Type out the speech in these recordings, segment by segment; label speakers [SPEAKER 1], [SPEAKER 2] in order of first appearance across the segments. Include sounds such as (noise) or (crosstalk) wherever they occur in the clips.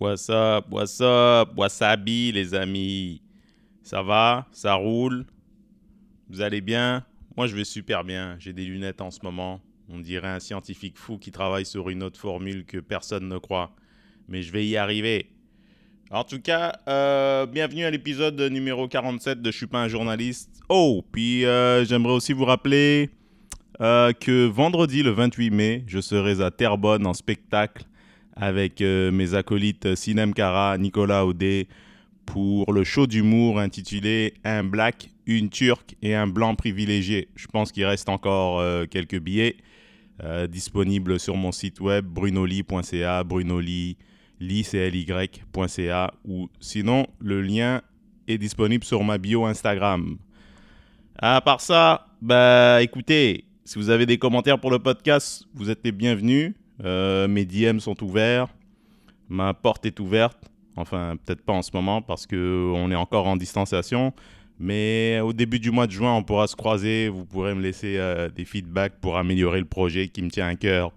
[SPEAKER 1] What's up, what's up, wasabi les amis? Ça va, ça roule? Vous allez bien? Moi je vais super bien. J'ai des lunettes en ce moment. On dirait un scientifique fou qui travaille sur une autre formule que personne ne croit. Mais je vais y arriver. En tout cas, euh, bienvenue à l'épisode numéro 47 de Je suis pas un journaliste. Oh, puis euh, j'aimerais aussi vous rappeler euh, que vendredi le 28 mai, je serai à Terrebonne en spectacle avec mes acolytes Sinem Kara, Nicolas Audet pour le show d'humour intitulé Un black, une turque et un blanc privilégié. Je pense qu'il reste encore quelques billets disponibles sur mon site web brunoli.ca, brunoli ou sinon le lien est disponible sur ma bio Instagram. À part ça, bah écoutez, si vous avez des commentaires pour le podcast, vous êtes les bienvenus. Euh, mes DM sont ouverts, ma porte est ouverte. Enfin, peut-être pas en ce moment parce que on est encore en distanciation. Mais au début du mois de juin, on pourra se croiser. Vous pourrez me laisser euh, des feedbacks pour améliorer le projet qui me tient à cœur.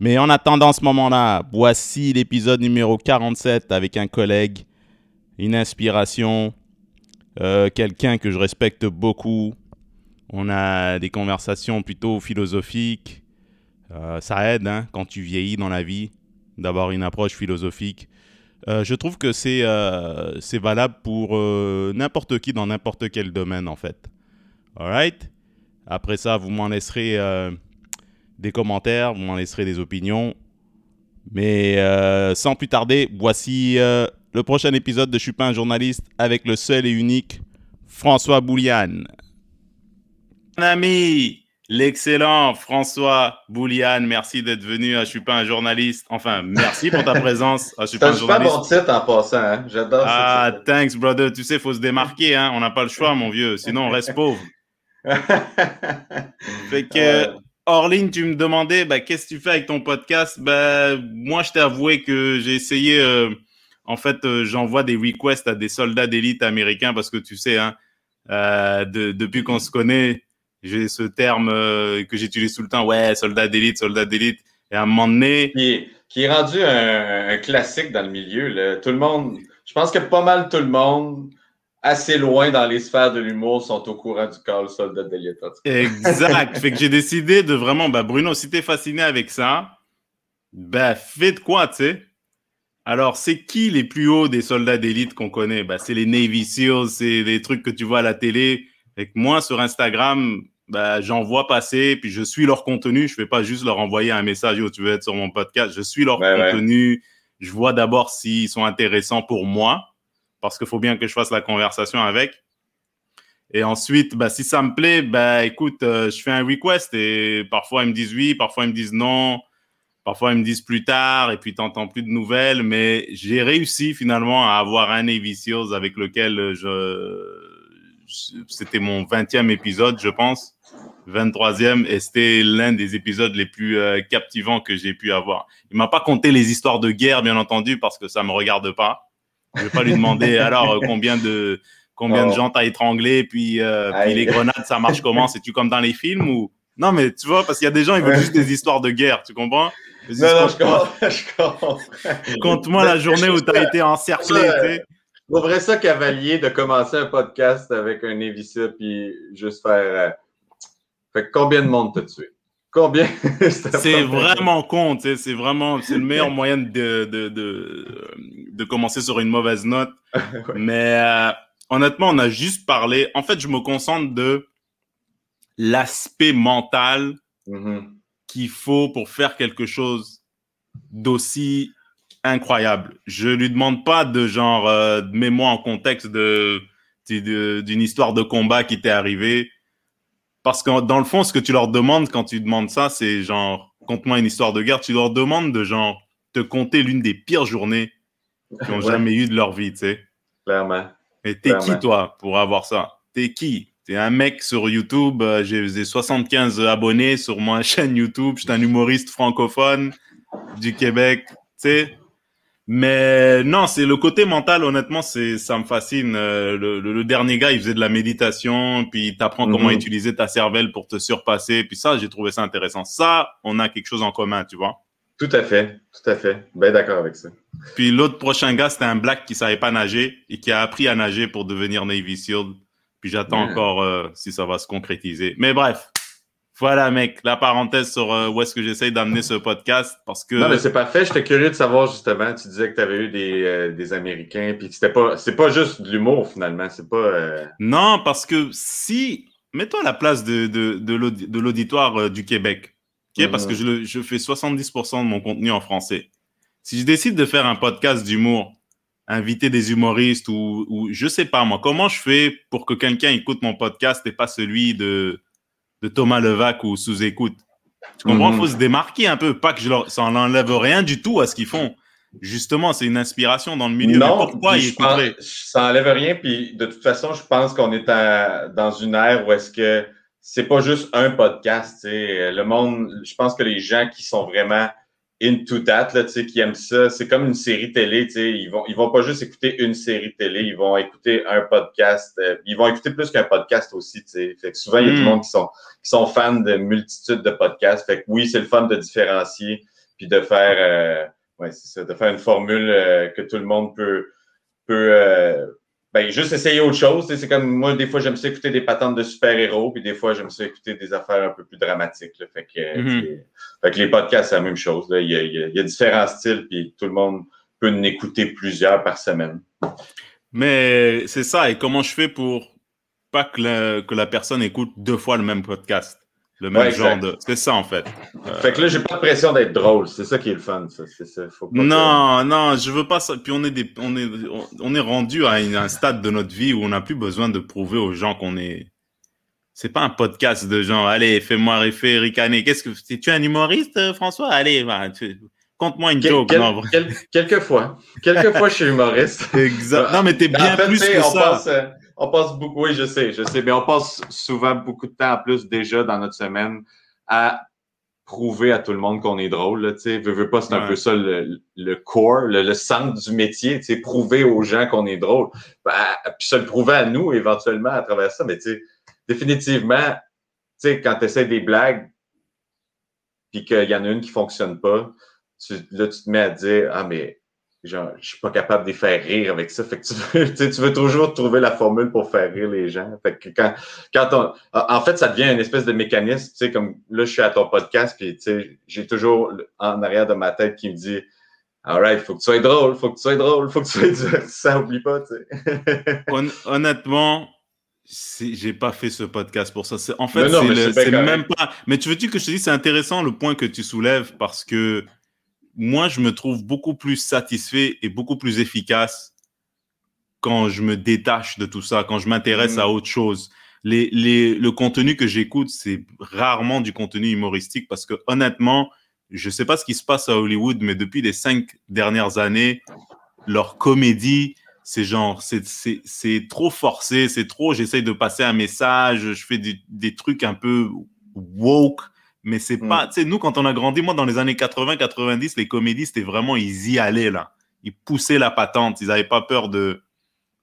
[SPEAKER 1] Mais en attendant ce moment-là, voici l'épisode numéro 47 avec un collègue, une inspiration, euh, quelqu'un que je respecte beaucoup. On a des conversations plutôt philosophiques. Euh, ça aide hein, quand tu vieillis dans la vie d'avoir une approche philosophique. Euh, je trouve que c'est c'est valable pour n'importe qui dans n'importe quel domaine en fait. Alright? Après ça, vous m'en laisserez des commentaires, vous m'en laisserez des opinions. Mais euh, sans plus tarder, voici euh, le prochain épisode de Je journaliste avec le seul et unique François Bouliane. Mon ami, l'excellent François Bouliane, merci d'être venu Je suis pas un journaliste. Enfin, merci pour ta présence Je suis pas un journaliste.
[SPEAKER 2] Titre en passant, hein? j'adore
[SPEAKER 1] Ah, thanks brother, tu sais, il faut se démarquer, hein? on n'a pas le choix mon vieux, sinon on reste pauvre. (laughs) fait que... Orline, tu me demandais, bah, qu'est-ce que tu fais avec ton podcast? Bah, Moi, je t'ai avoué que j'ai essayé, euh, en fait, euh, j'envoie des requests à des soldats d'élite américains parce que tu sais, hein, euh, depuis qu'on se connaît, j'ai ce terme que j'utilise tout le temps, ouais, soldat d'élite, soldat d'élite. Et à un moment donné...
[SPEAKER 2] Qui est, rendu un, classique dans le milieu. Tout le monde, je pense que pas mal tout le monde assez loin dans les sphères de l'humour sont au courant du call soldat d'élite.
[SPEAKER 1] Exact. fait que j'ai décidé de vraiment, bah Bruno, si t'es fasciné avec ça, bah fais de quoi, tu sais. Alors, c'est qui les plus hauts des soldats d'élite qu'on connaît? Bah, C'est les Navy SEALs, c'est des trucs que tu vois à la télé. Et que moi, sur Instagram, bah, j'en vois passer, puis je suis leur contenu. Je ne fais pas juste leur envoyer un message où tu veux être sur mon podcast. Je suis leur contenu. Je vois d'abord s'ils sont intéressants pour moi parce qu'il faut bien que je fasse la conversation avec. Et ensuite, bah, si ça me plaît, bah, écoute, euh, je fais un request et parfois ils me disent oui, parfois ils me disent non, parfois ils me disent plus tard et puis tu n'entends plus de nouvelles. Mais j'ai réussi finalement à avoir un Navy Seals avec lequel je. C'était mon 20e épisode, je pense. 23e et c'était l'un des épisodes les plus euh, captivants que j'ai pu avoir. Il m'a pas compté les histoires de guerre, bien entendu, parce que ça me regarde pas. Je vais pas lui demander (laughs) alors euh, combien de combien de gens t'as étranglé, puis, euh, puis les grenades, ça marche comment? (laughs) C'est-tu comme dans les films ou? Non, mais tu vois, parce qu'il y a des gens, ils veulent juste des histoires de guerre, tu comprends?
[SPEAKER 2] Non, non, (laughs) je comprends. Je comprends.
[SPEAKER 1] Conte-moi la journée où t'as été encerclé.
[SPEAKER 2] Je trouverais ça cavalier de commencer un podcast avec un Evissa puis juste faire. Euh, fait combien de monde t'as tué? Combien? (laughs)
[SPEAKER 1] C'est vraiment con, c'est vraiment c'est le meilleur (laughs) moyen de, de, de, de, commencer sur une mauvaise note. (laughs) Mais euh, honnêtement, on a juste parlé. En fait, je me concentre de l'aspect mental mm-hmm. qu'il faut pour faire quelque chose d'aussi incroyable. Je lui demande pas de genre euh, mets-moi en contexte de d'une histoire de combat qui t'est arrivée parce que dans le fond, ce que tu leur demandes quand tu demandes ça, c'est genre, conte-moi une histoire de guerre. Tu leur demandes de genre te compter l'une des pires journées qu'ils ont jamais eu de leur vie, tu sais.
[SPEAKER 2] Clairement.
[SPEAKER 1] Et t'es qui, toi, pour avoir ça? T'es qui? T'es un mec sur YouTube, euh, j'ai 75 abonnés sur ma (laughs) chaîne YouTube, je suis un humoriste francophone du Québec, tu sais. Mais non, c'est le côté mental, honnêtement, c'est ça me fascine. Euh, le, dernier gars, il faisait de la méditation, puis t'apprends comment mhm. utiliser ta cervelle pour te surpasser, puis ça, j'ai trouvé ça intéressant. Ça, on a quelque chose en commun, tu vois.
[SPEAKER 2] Tout à fait, tout à fait. Bien d'accord avec ça.
[SPEAKER 1] Puis l'autre prochain gars, c'était un black qui savait pas nager et qui a appris à nager pour devenir Navy SEAL. Puis j'attends encore euh, si ça va se concrétiser. Mais bref, voilà mec, la parenthèse sur euh, où est-ce que j'essaye d'amener ce podcast parce que...
[SPEAKER 2] Non mais c'est parfait, j'étais curieux de savoir justement, tu disais que tu avais eu des, euh, des Américains puis que c'était pas, c'est pas juste de l'humour finalement, c'est pas...
[SPEAKER 1] Non, parce que si, mets-toi à la place de, de, de l'auditoire du Québec parce que je, je fais 70% de mon contenu en français. Si je décide de faire un podcast d'humour, inviter des humoristes ou, ou je sais pas moi, comment je fais pour que quelqu'un écoute mon podcast et pas celui de, de Thomas Levac ou sous-écoute Tu comprends? Il faut se démarquer un peu, pas que je leur, ça n'enlève rien du tout à ce qu'ils font. Justement, c'est une inspiration dans le milieu.
[SPEAKER 2] Non, mais pourquoi ils Ça n'enlève rien, puis de toute façon, je pense qu'on est dans une ère où est-ce que c'est pas juste un podcast. Le monde, je pense que les gens qui sont vraiment into that, là, qui aiment ça, c'est comme une série télé. sais. Ils vont, ils vont pas juste écouter une série télé, ils vont écouter un podcast. Euh, ils vont écouter plus qu'un podcast aussi. sais. Fait que souvent, il y a du hmm. monde qui sont, qui sont fans de multitudes de podcasts. Fait que oui, c'est le fun de différencier puis de faire, euh, ouais, c'est ça, de faire une formule euh, que tout le monde peut, peut, euh, ben, juste essayer autre chose. C'est comme moi, des fois, j'aime ça écouter des patentes de super-héros, puis des fois, j'aime ça écouter des affaires un peu plus dramatiques. Fait, que, mhm. fait que les podcasts, c'est la même chose. Là. Il, y a, il, y a, différents styles, puis tout le monde peut en écouter plusieurs par semaine.
[SPEAKER 1] Mais c'est ça. Et comment je fais pour pas que que la personne écoute deux fois le même podcast? Le même genre de. C'est ça, en fait.
[SPEAKER 2] Fait que là, j'ai pas de pression d'être drôle. C'est ça qui est le fun. Ça. ça.
[SPEAKER 1] Faut pas non, non, je veux pas ça. Puis on est, des... on est, on est rendu à un stade de notre vie où on n'a plus besoin de prouver aux gens qu'on est. C'est pas un podcast de gens. Allez, fais-moi rêver, ricaner. Qu'est-ce que. Tu es un humoriste, euh, François? Allez, va. Conte-moi une joke.
[SPEAKER 2] quelques fois. Quelques fois, je suis humoriste. (laughs)
[SPEAKER 1] exact. Non, mais t'es bien plus que ça.
[SPEAKER 2] Euh, on passe beaucoup, oui, je sais, je sais, mais on passe souvent beaucoup de temps en plus déjà dans notre semaine à prouver à tout le monde qu'on est drôle. Tu sais, veux, pas, c'est un peu ça le, le core, le, centre du métier, tu sais, prouver aux gens qu'on est drôle. Ben, puis se le prouver à nous éventuellement à travers ça, mais tu sais, définitivement, tu sais, quand tu essaies des blagues, puis qu'il y en a une qui fonctionne pas, tu, là, tu te mets à dire, ah, mais genre, je suis pas capable de les faire rire avec ça. Fait que tu veux, (laughs) tu veux toujours trouver la formule pour faire rire les gens. Fait que quand, quand on, en fait, ça devient une espèce de mécanisme, tu sais, comme là, je suis à ton podcast, puis tu sais, j'ai toujours en arrière de ma tête qui me dit, alright, faut que tu sois drôle, faut que tu sois drôle, faut que tu sois dur. (laughs) Ça oublie pas, tu sais. (laughs)
[SPEAKER 1] honnêtement, j'ai pas fait ce podcast pour ça. En fait, c'est même pas. Mais tu veux-tu que je te dise, c'est intéressant le point que tu soulèves parce que moi, je me trouve beaucoup plus satisfait et beaucoup plus efficace quand je me détache de tout ça, quand je m'intéresse à mm. autre chose. Les, les, le contenu que j'écoute, c'est rarement du contenu humoristique parce que honnêtement, je sais pas ce qui se passe à Hollywood, mais depuis les cinq dernières années, leur comédie, c'est genre, c'est trop forcé, c'est trop, j'essaye de passer un message, je fais des, des trucs un peu woke mais c'est mm. pas, tu sais, nous, quand on a grandi, moi, dans les années 80, 90, les comédies, c'était vraiment, ils y allaient, là. Ils poussaient la patente. Ils n'avaient pas peur de.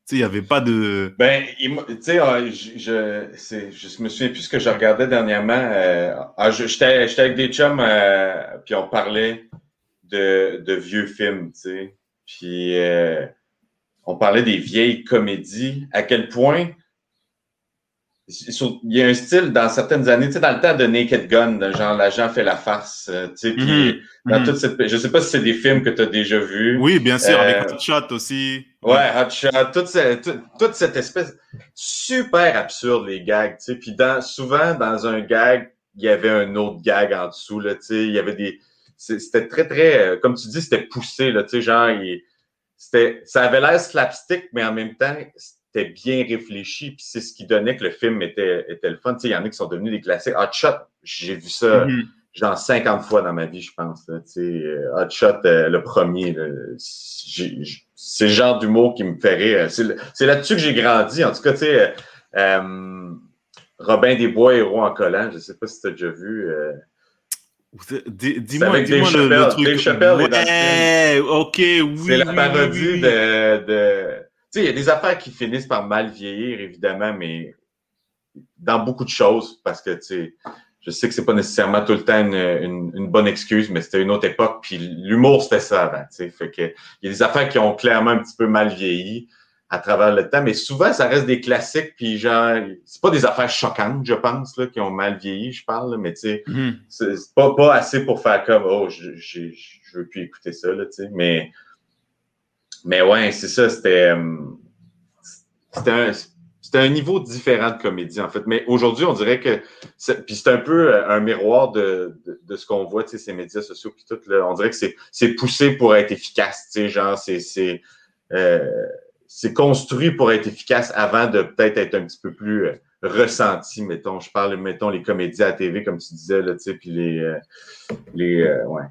[SPEAKER 1] Tu sais, il n'y avait pas de.
[SPEAKER 2] Ben, tu sais, euh, je, je, je, me souviens plus ce que je regardais dernièrement. Euh, ah, J'étais avec des chums, euh, puis on parlait de, de vieux films, tu sais. Puis euh, on parlait des vieilles comédies. À quel point il y a un style dans certaines années, tu sais, dans le temps de Naked Gun, genre l'agent fait la farce, euh, tu sais, puis mhm. dans mhm. toute cette, je sais pas si c'est des films que tu as déjà vus.
[SPEAKER 1] Oui, bien sûr, avec euh, Hot Shot aussi.
[SPEAKER 2] Ouais, Hot Shot, toute, cette, toute, cette espèce super absurde les gags, tu sais, puis dans, souvent dans un gag, il y avait un autre gag en dessous là, tu sais, il y avait des, c'était très très, euh, comme tu dis, c'était poussé là, tu sais, genre, c'était, ça avait l'air slapstick, mais en même temps c'était bien réfléchi, puis c'est ce qui donnait que le film était, était le fun. Tu sais, il y en a qui sont devenus des classiques. Hot Shot, j'ai vu ça mm-hmm. genre 50 fois dans ma vie, je pense. tu sais, euh, Hot Shot, euh, le premier, c'est le genre d'humour qui me fait rire. C'est là-dessus que j'ai grandi. En tout cas, tu sais, euh, Robin des Bois, héros en collant, je sais pas si tu as déjà vu.
[SPEAKER 1] Dis-moi dis le, le, truc. Dave
[SPEAKER 2] Chappelle
[SPEAKER 1] ouais, ok, oui.
[SPEAKER 2] C'est la parodie de, de sais, il y a des affaires qui finissent par mal vieillir, évidemment, mais dans beaucoup de choses, parce que, tu sais, je sais que c'est pas nécessairement tout le temps une, une, bonne excuse, mais c'était une autre époque. Puis l'humour, c'était ça avant. Fait que, il y a des affaires qui ont clairement un petit peu mal vieilli à travers le temps, mais souvent, ça reste des classiques, puis genre, c'est pas des affaires choquantes, je pense, là, qui ont mal vieilli, je parle, mais tu sais, mm-hmm. c'est pas, pas assez pour faire comme, oh, je, je, je veux plus écouter ça, là, tu sais, mais, mais ouais, c'est ça, c'était, euh, c'était un, niveau différent de comédie, en fait. Mais aujourd'hui, on dirait que. Puis c'est un peu euh, un miroir de, de, ce qu'on voit, tu sais, ces médias sociaux, puis tout. Là, on dirait que c'est poussé pour être efficace, tu sais, genre, c'est. Euh, c'est construit pour être efficace avant de peut-être être un petit peu plus euh, ressenti, mettons. Je parle, mettons, les comédies à TV, comme tu disais, là, tu sais, puis les. les ouais.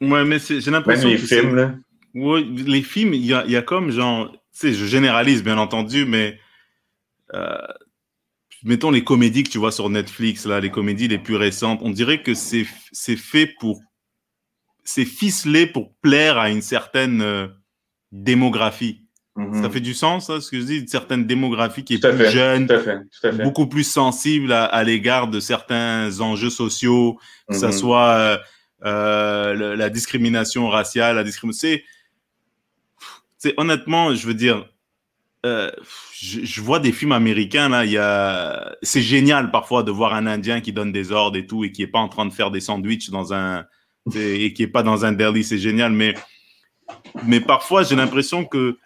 [SPEAKER 1] Ouais, mais j'ai l'impression.
[SPEAKER 2] Même les films, là.
[SPEAKER 1] Oui, les films, il y a, y a comme genre. Tu sais, je généralise, bien entendu, mais euh, mettons les comédies que tu vois sur Netflix, là, les comédies les plus récentes, on dirait que c'est fait pour. C'est ficelé pour plaire à une certaine euh, démographie. Mm-hmm. Ça fait du sens, ça, ce que je dis, une certaine démographie qui est plus jeune, beaucoup plus sensible à, l'égard de certains enjeux sociaux, que ce mm-hmm. soit euh, la discrimination raciale, la discrimination. C'est honnêtement, je veux dire, euh, je, vois des films américains là, il y a, c'est génial parfois de voir un Indien qui donne des ordres et tout et qui est pas en train de faire des sandwichs dans un et qui est pas dans un deli, c'est génial. Mais mais parfois j'ai l'impression que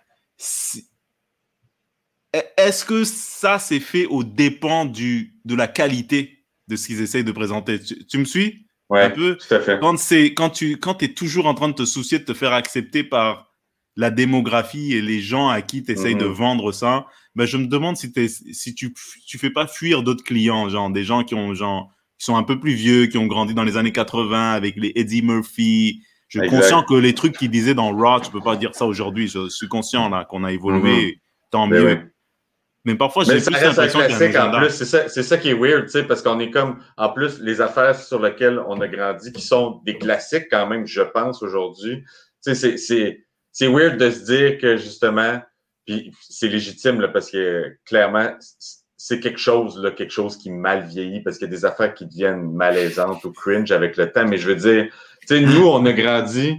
[SPEAKER 1] est-ce que ça c'est fait au dépend du de la qualité de ce qu'ils essayent de présenter? Tu, me suis?
[SPEAKER 2] Ouais, un peu? tout à fait.
[SPEAKER 1] Quand c'est quand tu quand es toujours en train de te soucier de te faire accepter par la démographie et les gens à qui tu essayes de mhm. vendre ça, ben je me demande si, si tu tu fais pas fuir d'autres clients, genre des gens qui ont genre qui sont un peu plus vieux, qui ont grandi dans les années 80 avec les Eddie Murphy. Je suis conscient que les trucs qu'ils disaient dans Raw, tu peux pas dire ça aujourd'hui. Je suis conscient là qu'on a évolué, mhm. tant ben mieux. Mais parfois, j'ai plus l'impression
[SPEAKER 2] qu'il en plus. C'est ça, ça, qui est weird, tu sais, parce qu'on est comme, en plus, les affaires sur lesquelles on a grandi, qui sont des classiques quand même, je pense, aujourd'hui. Tu sais, c'est c'est weird de se dire que justement, puis c'est légitime là, parce que clairement, c'est quelque chose, là, quelque chose qui mal vieillit parce qu'il y a des affaires qui deviennent malaisantes ou cringe avec le temps. Mais je veux dire, tu sais, nous, on a grandi,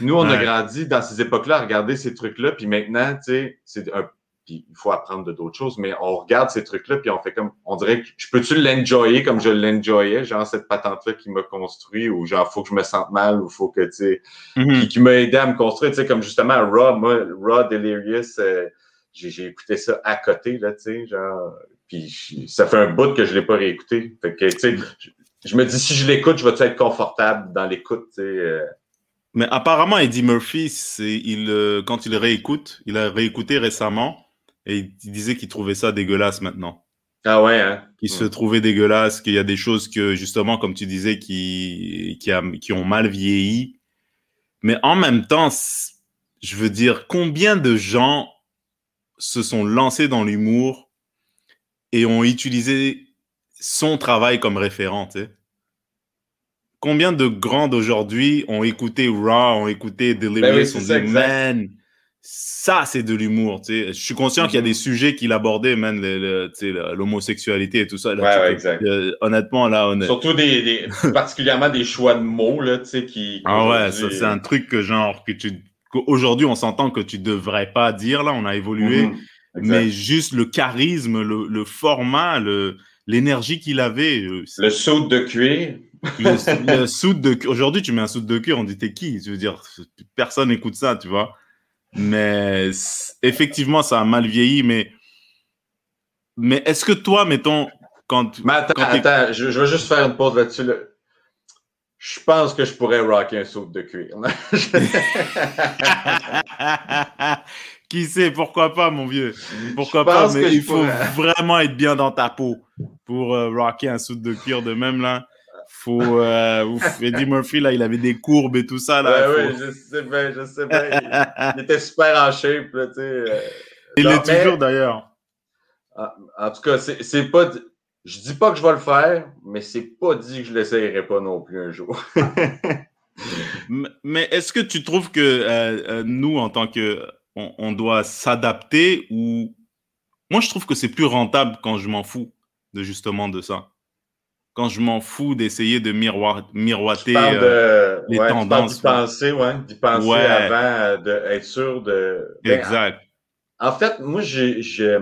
[SPEAKER 2] nous, on a grandi dans ces époques-là à regarder ces trucs-là, puis maintenant, tu sais, c'est un puis il faut apprendre de d'autres choses, mais on regarde ces trucs-là, puis on fait comme, on dirait que je peux-tu l'enjoyer comme je l'enjoyais, genre cette patente-là qui m'a construit, ou genre faut que je me sente mal, ou faut que, tu sais, mm-hmm. qui, m'a aidé à me construire, tu sais, comme justement Raw, moi, Raw Delirious, euh, j'ai écouté ça à côté, là, tu sais, genre, puis ça fait un bout que je l'ai pas réécouté. Fait que, tu sais, je, me dis, si je l'écoute, je vais être confortable dans l'écoute, tu sais. Euh.
[SPEAKER 1] Mais apparemment, Eddie Murphy, il, euh, quand il réécoute, il a réécouté récemment, et il disait qu'il trouvait ça dégueulasse maintenant.
[SPEAKER 2] Ah ouais, hein?
[SPEAKER 1] Qu'il se trouvait dégueulasse, qu'il y a des choses que, justement, comme tu disais, qui, qui, a, qui ont mal vieilli. Mais en même temps, je veux dire, combien de gens se sont lancés dans l'humour et ont utilisé son travail comme référent, tu sais? Combien de grands d'aujourd'hui ont écouté Raw, ont écouté Delirious, ben ont dit, man, ça, c'est de l'humour. Tu sais. Je suis conscient qu'il y a des mhm. sujets qu'il abordait, même l'homosexualité et tout ça.
[SPEAKER 2] ouais, exact.
[SPEAKER 1] Euh, honnêtement, là, on
[SPEAKER 2] Surtout des, particulièrement des choix de mots, là, tu sais, qui.
[SPEAKER 1] Ah ouais, ça, c'est un truc que, genre, que tu. Aujourd'hui, on s'entend que tu devrais pas dire, là, on a évolué. Mhm. mais juste le charisme, le, format, le, l'énergie qu'il avait.
[SPEAKER 2] Euh, le saut de cuir.
[SPEAKER 1] Le, le de Aujourd'hui, tu mets un soude de cuir, on dit t'es qui? Je veux dire, personne n'écoute ça, tu vois? Mais effectivement, ça a mal vieilli, mais, mais est-ce que toi, mettons, quand.
[SPEAKER 2] Mais attends, attends, je, je, veux juste faire une pause là-dessus. Je pense que je pourrais rocker un saut de cuir. (laughs) (laughs)
[SPEAKER 1] Qui sait, pourquoi pas, mon vieux? Pourquoi pas, mais il faut vraiment être bien dans ta peau pour euh, rocker un saut de cuir de même là faut euh, Eddie Murphy là il avait des courbes et tout ça
[SPEAKER 2] là. Ouais, je sais bien je sais bien. Il, était super en shape là tu sais euh.
[SPEAKER 1] il l'est toujours d'ailleurs.
[SPEAKER 2] En, tout cas c'est pas je dis pas que je vais le faire mais c'est pas dit que je l'essayerai pas non plus un jour. (laughs) (laughs)
[SPEAKER 1] Mais est-ce que tu trouves que euh, euh, nous en tant que on, on doit s'adapter ou moi je trouve que c'est plus rentable quand je m'en fous de justement de ça quand je m'en fous d'essayer de miroiter
[SPEAKER 2] euh, les tendances. D'y penser, ouais, d'y penser avant d'être sûr de.
[SPEAKER 1] Ben, exact.
[SPEAKER 2] En, fait, moi, j'ai, je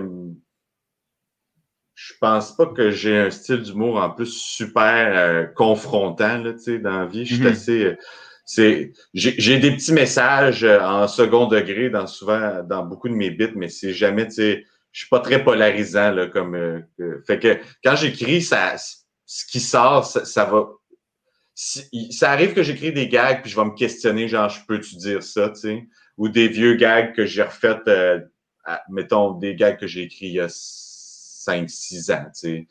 [SPEAKER 2] pense pas que j'ai un style d'humour en plus super euh, confrontant là, dans la vie. Je suis mm-hmm. assez. C'est, j'ai, des petits messages euh, en second degré dans souvent dans beaucoup de mes bits, mais c'est jamais, tu sais, je suis pas très polarisant là, comme. fait que quand j'écris, ça ce qui sort, ça, va. ça arrive que j'écris des gags puis je vais me questionner, genre, je peux-tu dire ça, tu sais? Ou des vieux gags que j'ai refait, euh, mettons, des gags que j'ai écrits il y a 5-6 ans, tu sais,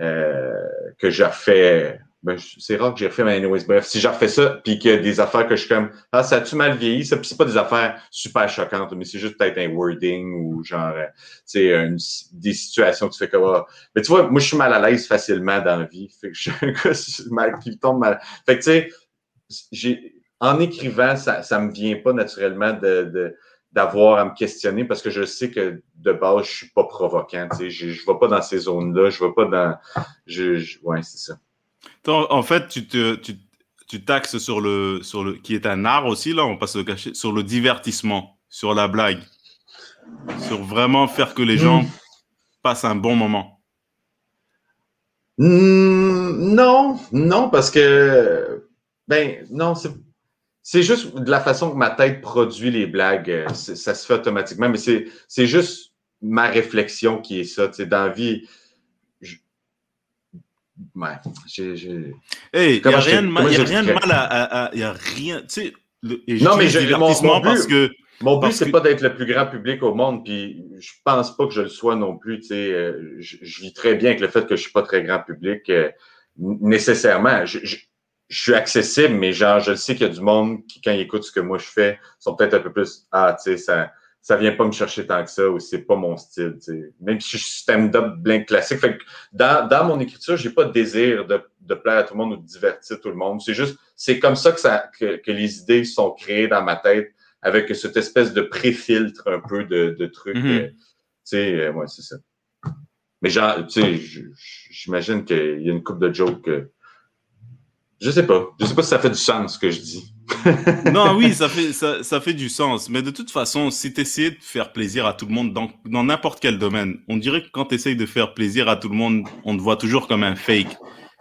[SPEAKER 2] euh, que j'ai refait ben, c'est rare que j'ai refait, mais anyways, bref, si j'ai refait ça, puis qu'il y a des affaires que je suis comme, ah, ça a-tu mal vieilli? Ça, puis c'est pas des affaires super choquantes, mais c'est juste peut-être un wording ou genre, euh, tu sais, des situations que tu fais comme, ah. mais tu vois, moi, je suis mal à l'aise facilement dans la vie. Fait que je (laughs) mal, qui tombe mal. Fait que, tu sais, j'ai, en écrivant, ça, ça me vient pas naturellement de, de d'avoir à me questionner parce que je sais que de base, je suis pas provoquant. Je, je vais pas dans ces zones-là, je vais pas dans. Je ouais, c'est ça.
[SPEAKER 1] En fait, tu te, tu, tu, taxes sur le, sur le, qui est un art aussi, là, on passe le cacher, sur le divertissement, sur la blague, sur vraiment faire que les gens passent un bon moment.
[SPEAKER 2] Hmm, non, non, parce que, ben, non, c'est juste de la façon que ma tête produit les blagues, ça se fait automatiquement, mais c'est juste ma réflexion qui est ça. Tu sais, dans la vie, Ouais, j'ai.
[SPEAKER 1] il n'y a rien de mal, à. Il a rien. Tu sais,
[SPEAKER 2] non, mais j'ai mon, mon, parce que. Mon but, c'est pas d'être le plus grand public au monde, puis je pense pas que je le sois non plus. Tu sais, euh, je, vis très bien avec le fait que je suis pas très grand public euh, nécessairement. Je, je, suis accessible, mais genre, je sais qu'il y a du monde qui, quand ils écoutent ce que moi je fais, sont peut-être un peu plus ah, tu sais, ça ça vient pas me chercher tant que ça ou c'est pas mon style. Même si je suis stand-up blank classique. Fait que dans, dans mon écriture, j'ai pas de désir de, de, plaire à tout le monde ou de divertir tout le monde. C'est juste, c'est comme ça que, ça que, que, les idées sont créées dans ma tête avec cette espèce de pré-filtre un peu de, de trucs. Mm-hmm. Euh, tu sais, euh, ouais, c'est ça. Mais genre, tu sais, j'imagine qu'il y a une coupe de jokes. je sais pas. Je sais pas si ça fait du sens ce que je dis. (laughs)
[SPEAKER 1] non, oui, ça fait, ça, ça, fait du sens. Mais de toute façon, si tu essayes de faire plaisir à tout le monde dans n'importe quel domaine, on dirait que quand tu essayes de faire plaisir à tout le monde, on te voit toujours comme un fake.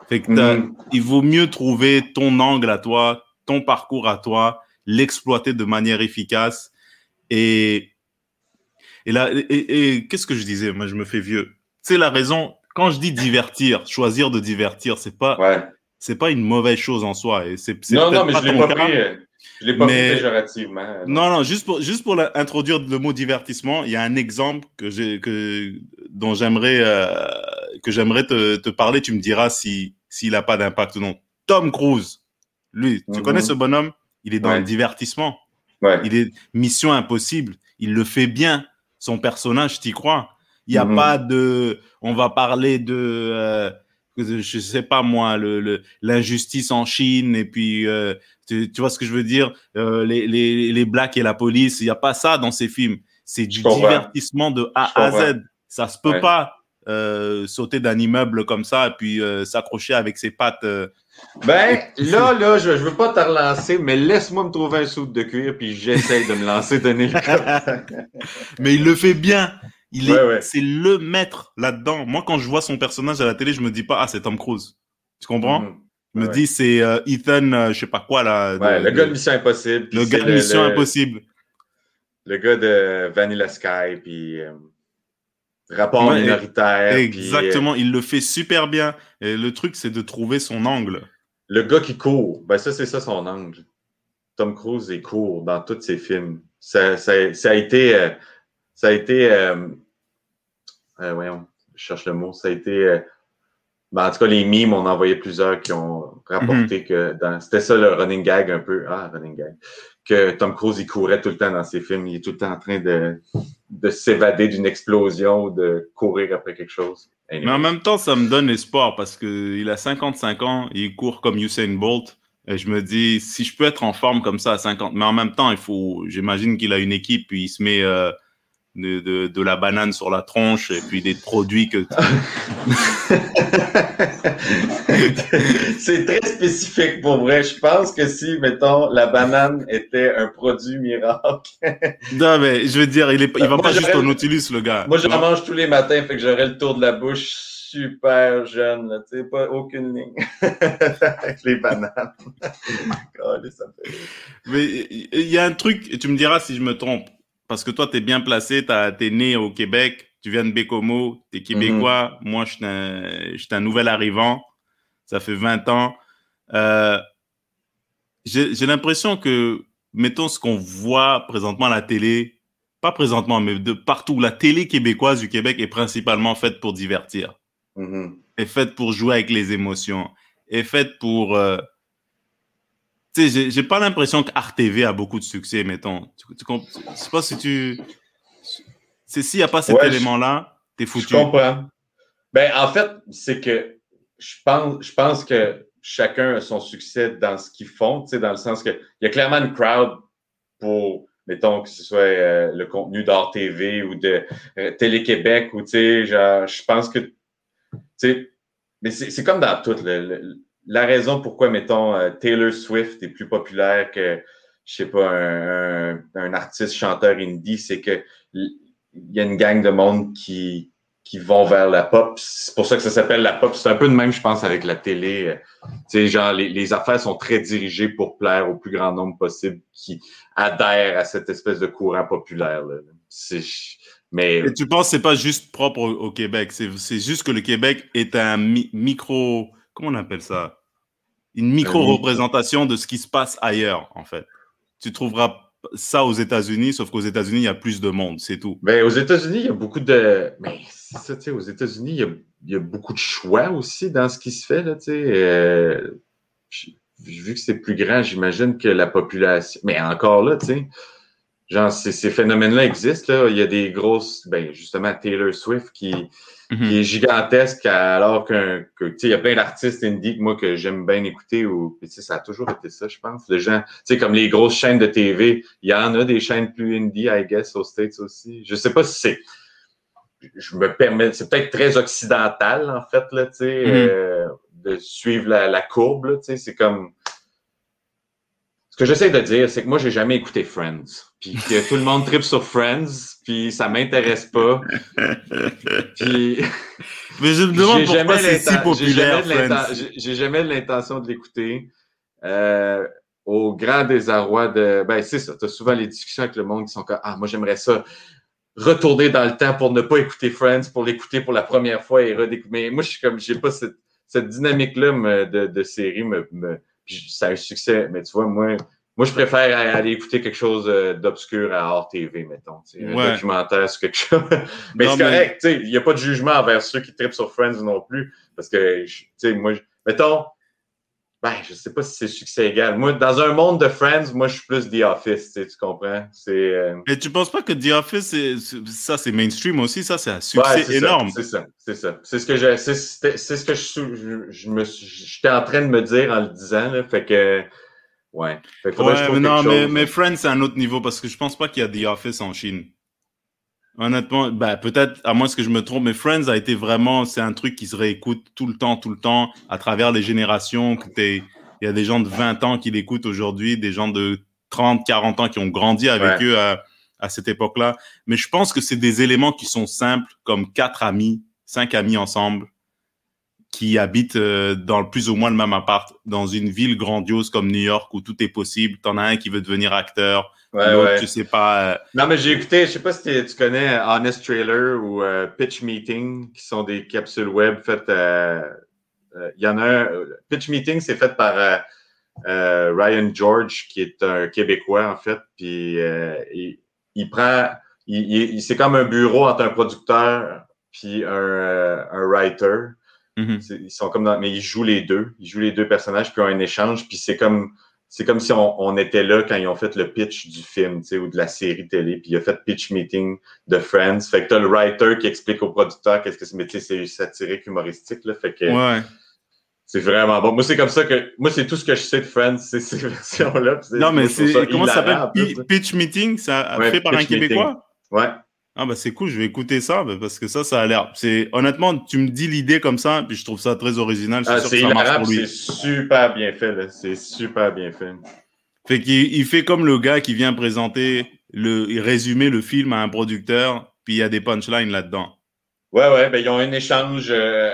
[SPEAKER 1] Fait que mm. il vaut mieux trouver ton angle à toi, ton parcours à toi, l'exploiter de manière efficace. Et, et là, et, qu'est-ce que je disais? Moi, je me fais vieux. C'est la raison. Quand je dis divertir, choisir de divertir, c'est pas.
[SPEAKER 2] Ouais
[SPEAKER 1] c'est pas une mauvaise chose en soi. Et c'est,
[SPEAKER 2] non, non, mais je l'ai pas pris. Je l'ai pas mais... péjorativement.
[SPEAKER 1] Non, non, juste pour, juste pour introduire le mot divertissement, il y a un exemple que j'ai, que, dont j'aimerais, euh, que j'aimerais te, te, parler. Tu me diras si, s'il a pas d'impact ou non. Tom Cruise. Lui, tu connais mhm. ce bonhomme? Il est dans le divertissement.
[SPEAKER 2] Ouais.
[SPEAKER 1] Il est mission impossible. Il le fait bien. Son personnage, t'y crois? Il n'y a mhm. pas de, on va parler de, euh, je sais pas moi, le, l'injustice en Chine et puis euh, tu, vois ce que je veux dire, euh, les, les, les blacks et la police, il n'y a pas ça dans ces films. C'est du divertissement de A à Z. Ça se peut pas euh, sauter d'un immeuble comme ça et puis s'accrocher avec ses pattes.
[SPEAKER 2] Ben là, là, je, je veux pas te relancer, mais laisse-moi me trouver un soude de cuir puis j'essaye de me lancer d'un (laughs) hélicoptère.
[SPEAKER 1] mais il le fait bien. Il est, c'est le maître là-dedans. Moi, quand je vois son personnage à la télé, je me dis pas, ah, c'est Tom Cruise. Tu comprends? Mhm. Je me dis, c'est euh, Ethan, euh, je sais pas quoi, là.
[SPEAKER 2] Ouais, le gars de Mission Impossible.
[SPEAKER 1] Le gars de Mission Impossible.
[SPEAKER 2] Le gars de Vanilla Sky, puis euh, rapport minoritaire.
[SPEAKER 1] Exactement, il le fait super bien. Et le truc, c'est de trouver son angle.
[SPEAKER 2] Le gars qui court, ben ça, c'est ça son angle. Tom Cruise, il court dans tous ses films. Ça, ça, ça a été ça a été. Euh, euh, voyons, je cherche le mot. Ça a été. Euh, ben, en tout cas, les mimes, on a envoyé plusieurs qui ont rapporté mhm. que dans. C'était ça le running gag un peu. Ah, running gag. Que Tom Cruise, il courait tout le temps dans ses films. Il est tout le temps en train de, de s'évader d'une explosion ou de courir après quelque chose.
[SPEAKER 1] Mais en même temps, ça me donne espoir parce qu'il a 55 ans, il court comme Usain Bolt. Et je me dis, si je peux être en forme comme ça à 50, mais en même temps, il faut, j'imagine qu'il a une équipe, puis il se met de, de, la banane sur la tronche et puis des produits que. (laughs)
[SPEAKER 2] c'est très spécifique pour vrai. Je pense que si, mettons, la banane était un produit miracle. (laughs)
[SPEAKER 1] non, mais je veux dire, il, est, il va pas juste au Nautilus, le gars.
[SPEAKER 2] Moi, je mange tous les matins, fait que j'aurais le tour de la bouche super jeune, tu sais, pas aucune ligne (laughs) avec les bananes.
[SPEAKER 1] Mais il y a un truc, et tu me diras si je me trompe parce que toi, tu es bien placé, tu es né au Québec, tu viens de Bécomo, tu es québécois. Mhm. Moi, je suis un, nouvel arrivant. Ça fait 20 ans. Euh, j'ai l'impression que, mettons ce qu'on voit présentement à la télé, pas présentement, mais de partout, la télé québécoise du Québec est principalement faite pour divertir. Mhm. Est faite pour jouer avec les émotions. Est faite pour. Euh, tu sais, j'ai pas l'impression qu'RTV a beaucoup de succès, mettons. Tu, tu, je sais pas si tu. C'est s'il n'y a pas cet élément-là, t'es foutu.
[SPEAKER 2] Je comprends. Ben, en fait, c'est que je pense, je pense que chacun a son succès dans ce qu'ils font, tu sais, dans le sens que il y a clairement une crowd pour, mettons, que ce soit euh, le contenu d'RTV ou de euh, Télé-Québec ou, tu sais, je pense que, tu sais, mais c'est comme dans tout. Le, la raison pourquoi, mettons, euh, Taylor Swift est plus populaire que, je sais pas, un, artiste chanteur indie, c'est que il y a une gang de monde qui, qui vont vers la pop. C'est pour ça que ça s'appelle la pop. C'est un peu de même, je pense, avec la télé. Tu sais, genre, les, affaires sont très dirigées pour plaire au plus grand nombre possible qui adhèrent à cette espèce de courant populaire. Mais...
[SPEAKER 1] Tu penses que c'est pas juste propre au, Québec, c'est juste que le Québec est un micro... Comment on appelle ça? Une micro-représentation de ce qui se passe ailleurs, en fait. Tu trouveras ça aux États-Unis, sauf qu'aux États-Unis, il y a plus de monde, c'est tout.
[SPEAKER 2] Mais aux États-Unis, il y a beaucoup de. Mais c'est ça, tu sais, aux États-Unis, il y, a, beaucoup de choix aussi dans ce qui se fait, là, tu sais. Euh, vu que c'est plus grand, j'imagine que la population. Mais encore là, tu sais, genre, ces, phénomènes-là existent, là. Il y a des grosses. Ben, justement, Taylor Swift qui qui mhm. est gigantesque alors qu'un que, tu sais il y a plein d'artistes indie que moi que j'aime bien écouter ou tu sais ça a toujours été ça je pense les gens tu sais comme les grosses chaînes de TV il y en a des chaînes plus indie I guess aux States aussi je sais pas si c'est je me permets c'est peut-être très occidental en fait là tu sais mhm. euh, de suivre la, la courbe tu sais c'est comme ce que j'essaie de dire, c'est que moi, j'ai jamais écouté Friends. Puis que tout le monde tripe sur Friends, puis ça m'intéresse pas. puis... (laughs)
[SPEAKER 1] Mais je me demande pourquoi c'est si populaire,
[SPEAKER 2] J'ai jamais l'intention de l'écouter. Euh, au grand désarroi de... Ben, c'est ça. Tu as souvent les discussions avec le monde qui sont comme « Ah, moi, j'aimerais ça retourner dans le temps pour ne pas écouter Friends, pour l'écouter pour la première fois et redécouvrir. Mais moi, je suis comme... J'ai pas cette, cette dynamique-là de, de série me, me ça a un succès. Mais tu vois, moi, moi, je préfère aller écouter quelque chose euh, d'obscur à hors TV, mettons. Un documentaire sur quelque chose. (laughs) mais c'est correct, il n'y a pas de jugement envers ceux qui tripent sur Friends non plus. Parce que, tu sais, moi, mettons, ben, je sais pas si c'est succès égal. Moi, dans un monde de Friends, moi, je suis plus The Office, tu comprends? C'est. Euh...
[SPEAKER 1] Mais tu penses pas que The Office, ça, c'est mainstream aussi, ça, c'est un succès énorme.
[SPEAKER 2] C'est ça, c'est ça. C'est ce que je, c'est, ce que je, je, me, j'étais en train de me dire en le disant, là, fait que. Ouais.
[SPEAKER 1] mais non, mais, Friends, c'est un autre niveau parce que je pense pas qu'il y a The Office en Chine. Honnêtement, bah, peut-être, à moins que je me trompe, mais Friends a été vraiment, c'est un truc qui se réécoute tout le temps, tout le temps, à travers les générations. Il y a des gens de 20 ans qui l'écoutent aujourd'hui, des gens de 30, 40 ans qui ont grandi avec eux à, à cette époque-là. Mais je pense que c'est des éléments qui sont simples, comme quatre amis, cinq amis ensemble, qui habitent euh, dans le plus ou moins le même appart, dans une ville grandiose comme New York où tout est possible. T'en as un qui veut devenir acteur, ouais, ouais. tu sais pas. Euh,
[SPEAKER 2] non, mais j'ai écouté, je sais pas si tu connais Honest Trailer ou euh, Pitch Meeting, qui sont des capsules web faites. Il y en a un. Pitch Meeting, c'est fait par Ryan George, qui est un Québécois en fait, puis il, il, prend. Il, c'est comme un bureau entre un producteur puis un, un writer. Mm-hmm. Ils sont comme dans, mais ils jouent les deux. Ils jouent les deux personnages, puis ont un échange. Puis c'est comme, c'est comme si on, on, était là quand ils ont fait le pitch du film, tu sais, ou de la série télé. Puis il a fait pitch meeting de Friends. Fait que t'as le writer qui explique au producteur qu'est-ce que c'est. Mais tu sais, c'est satirique, humoristique, là. Fait que.
[SPEAKER 1] Ouais.
[SPEAKER 2] C'est vraiment bon. Moi, c'est comme ça que. Moi, c'est tout ce que je sais de Friends, c'est ces versions-là.
[SPEAKER 1] Non, mais c'est. Comment ça s'appelle? Pitch Meeting, ça fait par un Québécois?
[SPEAKER 2] Ouais.
[SPEAKER 1] Ah bah c'est cool, je vais écouter ça bah, parce que ça, ça a l'air. C'est honnêtement, tu me dis l'idée comme ça, puis je trouve ça très original.
[SPEAKER 2] Ah, c'est c'est super bien fait C'est super bien fait.
[SPEAKER 1] Fait qu'il il fait comme le gars qui vient présenter le, résumer le film à un producteur, puis il y a des punchlines là-dedans.
[SPEAKER 2] Ouais ouais, ben ils ont un échange. Euh,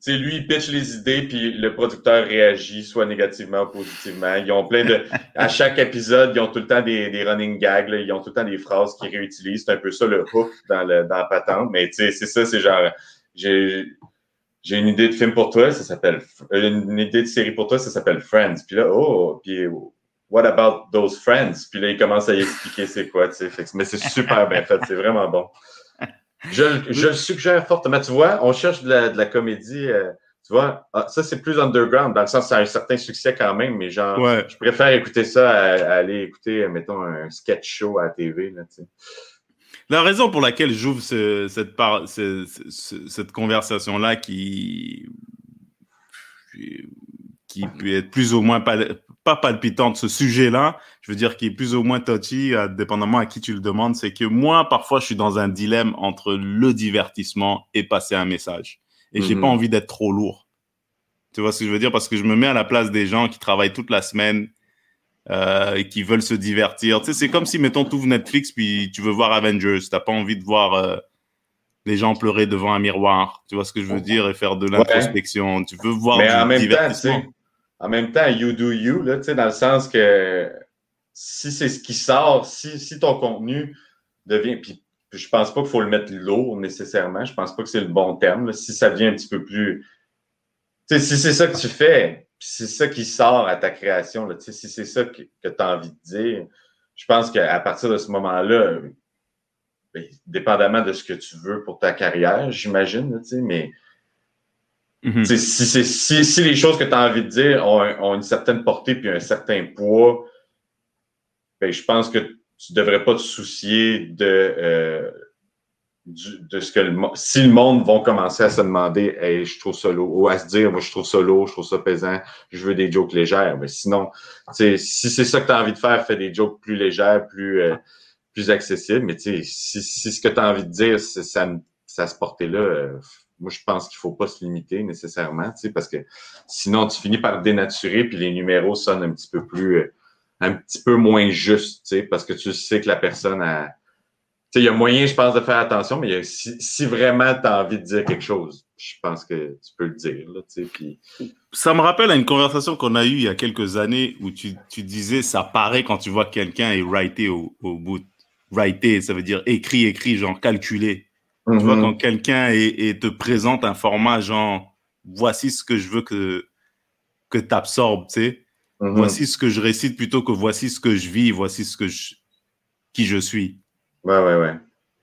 [SPEAKER 2] sais, lui, il pitch les idées, puis le producteur réagit, soit négativement ou positivement. Ils ont plein de. À chaque épisode, ils ont tout le temps des, des running gags, là. ils ont tout le temps des phrases qu'ils réutilisent. C'est un peu ça le hook dans, le, dans la patente. Mais tu sais, c'est ça, c'est genre. J'ai. Une idée de film pour toi, ça s'appelle. Une idée de série pour toi, ça s'appelle Friends. Puis là, oh, puis what about those friends? Puis là, il commence à y expliquer c'est quoi, tu sais. Mais c'est super bien fait, c'est vraiment bon. Je, je, le suggère fortement. Tu vois, on cherche de la, de la comédie. Euh, tu vois, ah, ça, c'est plus underground, dans le sens ça a un certain succès quand même, mais genre, je préfère écouter ça à, aller écouter, mettons, un sketch show à la TV. Là, tu sais.
[SPEAKER 1] La raison pour laquelle j'ouvre ce, cette, ce, cette conversation-là qui, qui peut être plus ou moins pas palpitante, ce sujet-là, je veux dire, qui est plus ou moins touchy, euh, dépendamment à qui tu le demandes, c'est que moi, parfois, je suis dans un dilemme entre le divertissement et passer un message. Et j'ai pas mhm. envie d'être trop lourd. Tu vois ce que je veux dire? Parce que je me mets à la place des gens qui travaillent toute la semaine euh, et qui veulent se divertir. Tu sais, c'est comme si, mettons, tu ouvres Netflix puis tu veux voir Avengers. T'as pas envie de voir euh, les gens pleurer devant un miroir. Tu vois ce que je veux dire? Et faire de l'introspection. Tu veux voir
[SPEAKER 2] du divertissement en même temps, you do you, là, dans le sens que si c'est ce qui sort, si, si ton contenu devient. Puis, je pense pas qu'il faut le mettre lourd nécessairement. Je pense pas que c'est le bon terme. si ça devient un petit peu plus. Si c'est ça que tu fais, c'est ça qui sort à ta création, là, si c'est ça que, que tu as envie de dire, je pense qu'à partir de ce moment-là, ben, dépendamment de ce que tu veux pour ta carrière, j'imagine, mais Mhm. si, si, si, les choses que tu as envie de dire ont, une certaine portée puis un certain poids, ben, je pense que tu devrais pas te soucier de, euh, de ce que le, si le monde va commencer à se demander je trouve ça lourd, ou à se dire je trouve ça lourd, je trouve ça pesant, je veux des jokes légères. Mais sinon, si c'est ça que tu as envie de faire, fais des jokes plus légères, plus, euh, plus accessibles. Mais si, si ce que tu as envie de dire, ça, ça se porter là, euh, moi, je pense qu'il faut pas se limiter nécessairement, parce que sinon, tu finis par dénaturer, puis les numéros sonnent un petit peu plus, euh, un petit peu moins juste, tu sais, parce que tu sais que la personne a. Il y a moyen, je pense, de faire attention, mais si, vraiment tu as envie de dire quelque chose, je pense que tu peux le dire.
[SPEAKER 1] Ça me rappelle à une conversation qu'on a eue il y a quelques années où tu, tu disais, ça paraît quand tu vois quelqu'un est writé au, au bout. Writé, ça veut dire écrit, écrit, genre calculé. Tu vois, mhm. quand quelqu'un te présente un format genre, voici ce que je veux que, que tu absorbes, tu sais. Mhm. Voici ce que je récite plutôt que voici ce que je vis, voici ce que je, qui je suis.
[SPEAKER 2] Ouais, ouais, ouais.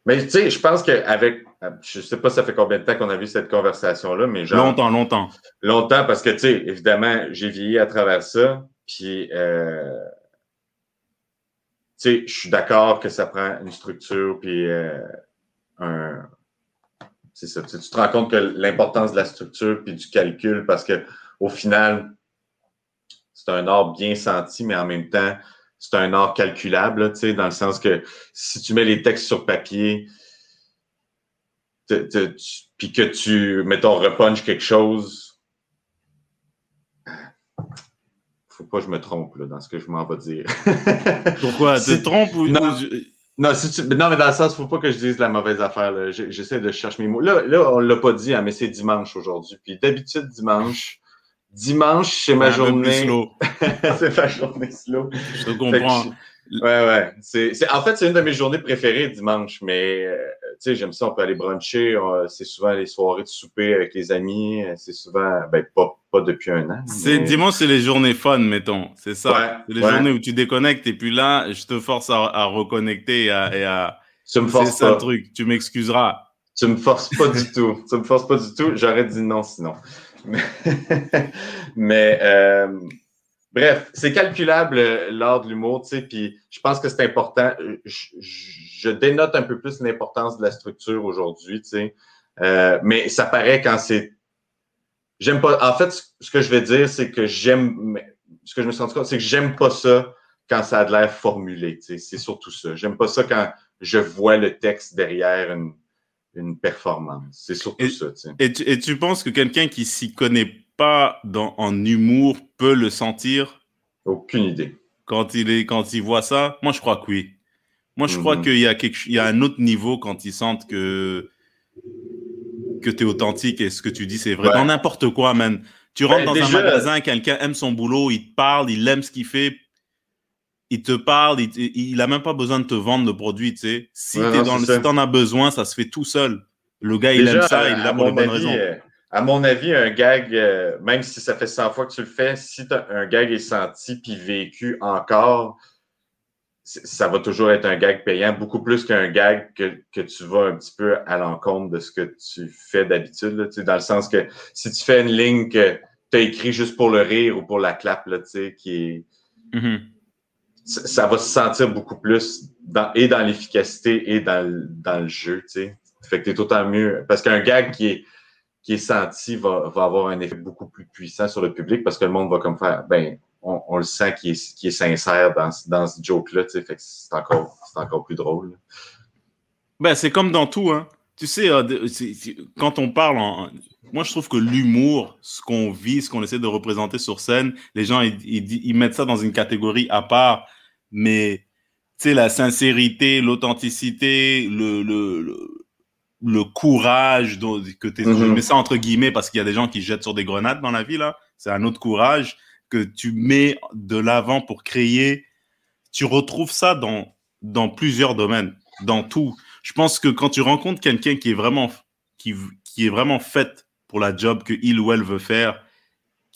[SPEAKER 2] Mais tu sais, je pense qu'avec, je sais pas ça fait combien de temps qu'on a vu cette conversation-là, mais genre.
[SPEAKER 1] Longtemps, longtemps.
[SPEAKER 2] Longtemps, parce que tu sais, évidemment, j'ai vieilli à travers ça, puis. Euh, tu sais, je suis d'accord que ça prend une structure, puis euh, un, c'est ça. Tu, te rends compte que l'importance de la structure puis du calcul, parce que au final, c'est un art bien senti, mais en même temps, c'est un art calculable, tu sais, dans le sens que si tu mets les textes sur papier, puis que tu, mettons, repunches quelque chose, faut pas que je me trompe là, dans ce que je m'en vais dire.
[SPEAKER 1] Pourquoi? (laughs) Tu te trompes ou...
[SPEAKER 2] Non. Non, non, mais dans le sens, faut pas que je dise la mauvaise affaire. J'essaie de chercher mes mots. Là, là on l'a pas dit, hein, mais c'est dimanche aujourd'hui. Puis d'habitude, dimanche, dimanche, c'est ma journée. (laughs) c'est ma journée slow.
[SPEAKER 1] Je te comprends.
[SPEAKER 2] Ouais, ouais. C'est, en fait, c'est une de mes journées préférées dimanche, mais euh, tu sais, j'aime ça, on peut aller bruncher. C'est souvent les soirées de souper avec les amis. C'est souvent, ben, pas, pas depuis un an.
[SPEAKER 1] C'est, Dimanche, c'est les journées fun, mettons. C'est ça. c'est les journées où tu déconnectes et puis là, je te force à, à reconnecter et à. Et à...
[SPEAKER 2] Tu me forces pas.
[SPEAKER 1] C'est truc. Tu m'excuseras.
[SPEAKER 2] Tu me forces pas du tout. Tu me forces pas du tout. J'aurais dit non sinon. Mais, (laughs) mais euh, Bref, c'est calculable euh, lors de l'humour, tu sais, puis je pense que c'est important. Euh, je, dénote un peu plus l'importance de la structure aujourd'hui, tu sais, euh, mais ça paraît quand c'est. J'aime pas. En fait, ce que je vais dire, c'est que j'aime. Ce que je me suis rendu compte, c'est que j'aime pas ça quand ça a de l'air formulé. Tu sais, c'est surtout ça. J'aime pas ça quand je vois le texte derrière une, une performance. C'est surtout ça.
[SPEAKER 1] Et tu, et tu penses que quelqu'un qui s'y connaît pas dans, en humour peut le sentir?
[SPEAKER 2] Aucune idée.
[SPEAKER 1] Quand il, est, quand il voit ça Moi, je crois que oui. Moi, je crois
[SPEAKER 2] Mhm.
[SPEAKER 1] qu'il y, a quelque, il y a un autre niveau quand ils sentent que, que tu es authentique et ce que tu dis, c'est vrai.
[SPEAKER 2] Ouais.
[SPEAKER 1] Dans n'importe quoi, man. Tu rentres dans
[SPEAKER 2] déjà-
[SPEAKER 1] un magasin, quelqu'un aime son boulot, il te parle, il aime ce qu'il fait, il te parle, il, il a même pas besoin de te vendre le produit, tu sais. Si
[SPEAKER 2] Ouais,
[SPEAKER 1] tu si t'en as besoin, ça se fait tout seul. Le gars, il
[SPEAKER 2] Déjà,
[SPEAKER 1] aime ça, il là pour les bonnes
[SPEAKER 2] avis,
[SPEAKER 1] raisons.
[SPEAKER 2] À mon avis, un gag, euh, même si ça fait 100 fois que tu le fais, si un gag est senti puis vécu encore, ça va toujours être un gag payant, beaucoup plus qu'un gag que, que tu vas un petit peu à l'encontre de ce que tu fais d'habitude. tu Dans le sens que si tu fais une ligne que tu as écrit juste pour le rire ou pour la clap, là, tu sais, qui est,
[SPEAKER 1] Mhm.
[SPEAKER 2] ça ça va se sentir beaucoup plus dans, et dans l'efficacité et dans, le- dans le jeu, tu sais. Fait que t'es autant mieux. Parce qu'un gag qui est, qui est senti va, va avoir un effet beaucoup plus puissant sur le public parce que le monde va comme faire, ben, on, le sent qui est, est sincère dans, dans ce joke-là, tu sais. Fait que c'est encore, encore plus drôle.
[SPEAKER 1] Ben, c'est comme dans tout, hein. Tu sais, euh, quand on parle. Moi, je trouve que l'humour, ce qu'on vit, ce qu'on essaie de représenter sur scène, les gens, ils, ils- mettent ça dans une catégorie à part. Mais, tu sais, la sincérité, l'authenticité, le, le courage dont- que tu. Je mets ça entre guillemets parce qu'il y a des gens qui jettent sur des grenades dans la vie, là. C'est un autre courage que tu mets de l'avant pour créer. Tu retrouves ça dans, dans plusieurs domaines, dans tout. Je pense que quand tu rencontres quelqu'un qui est vraiment qui, qui est vraiment faite pour la job que il ou elle veut faire,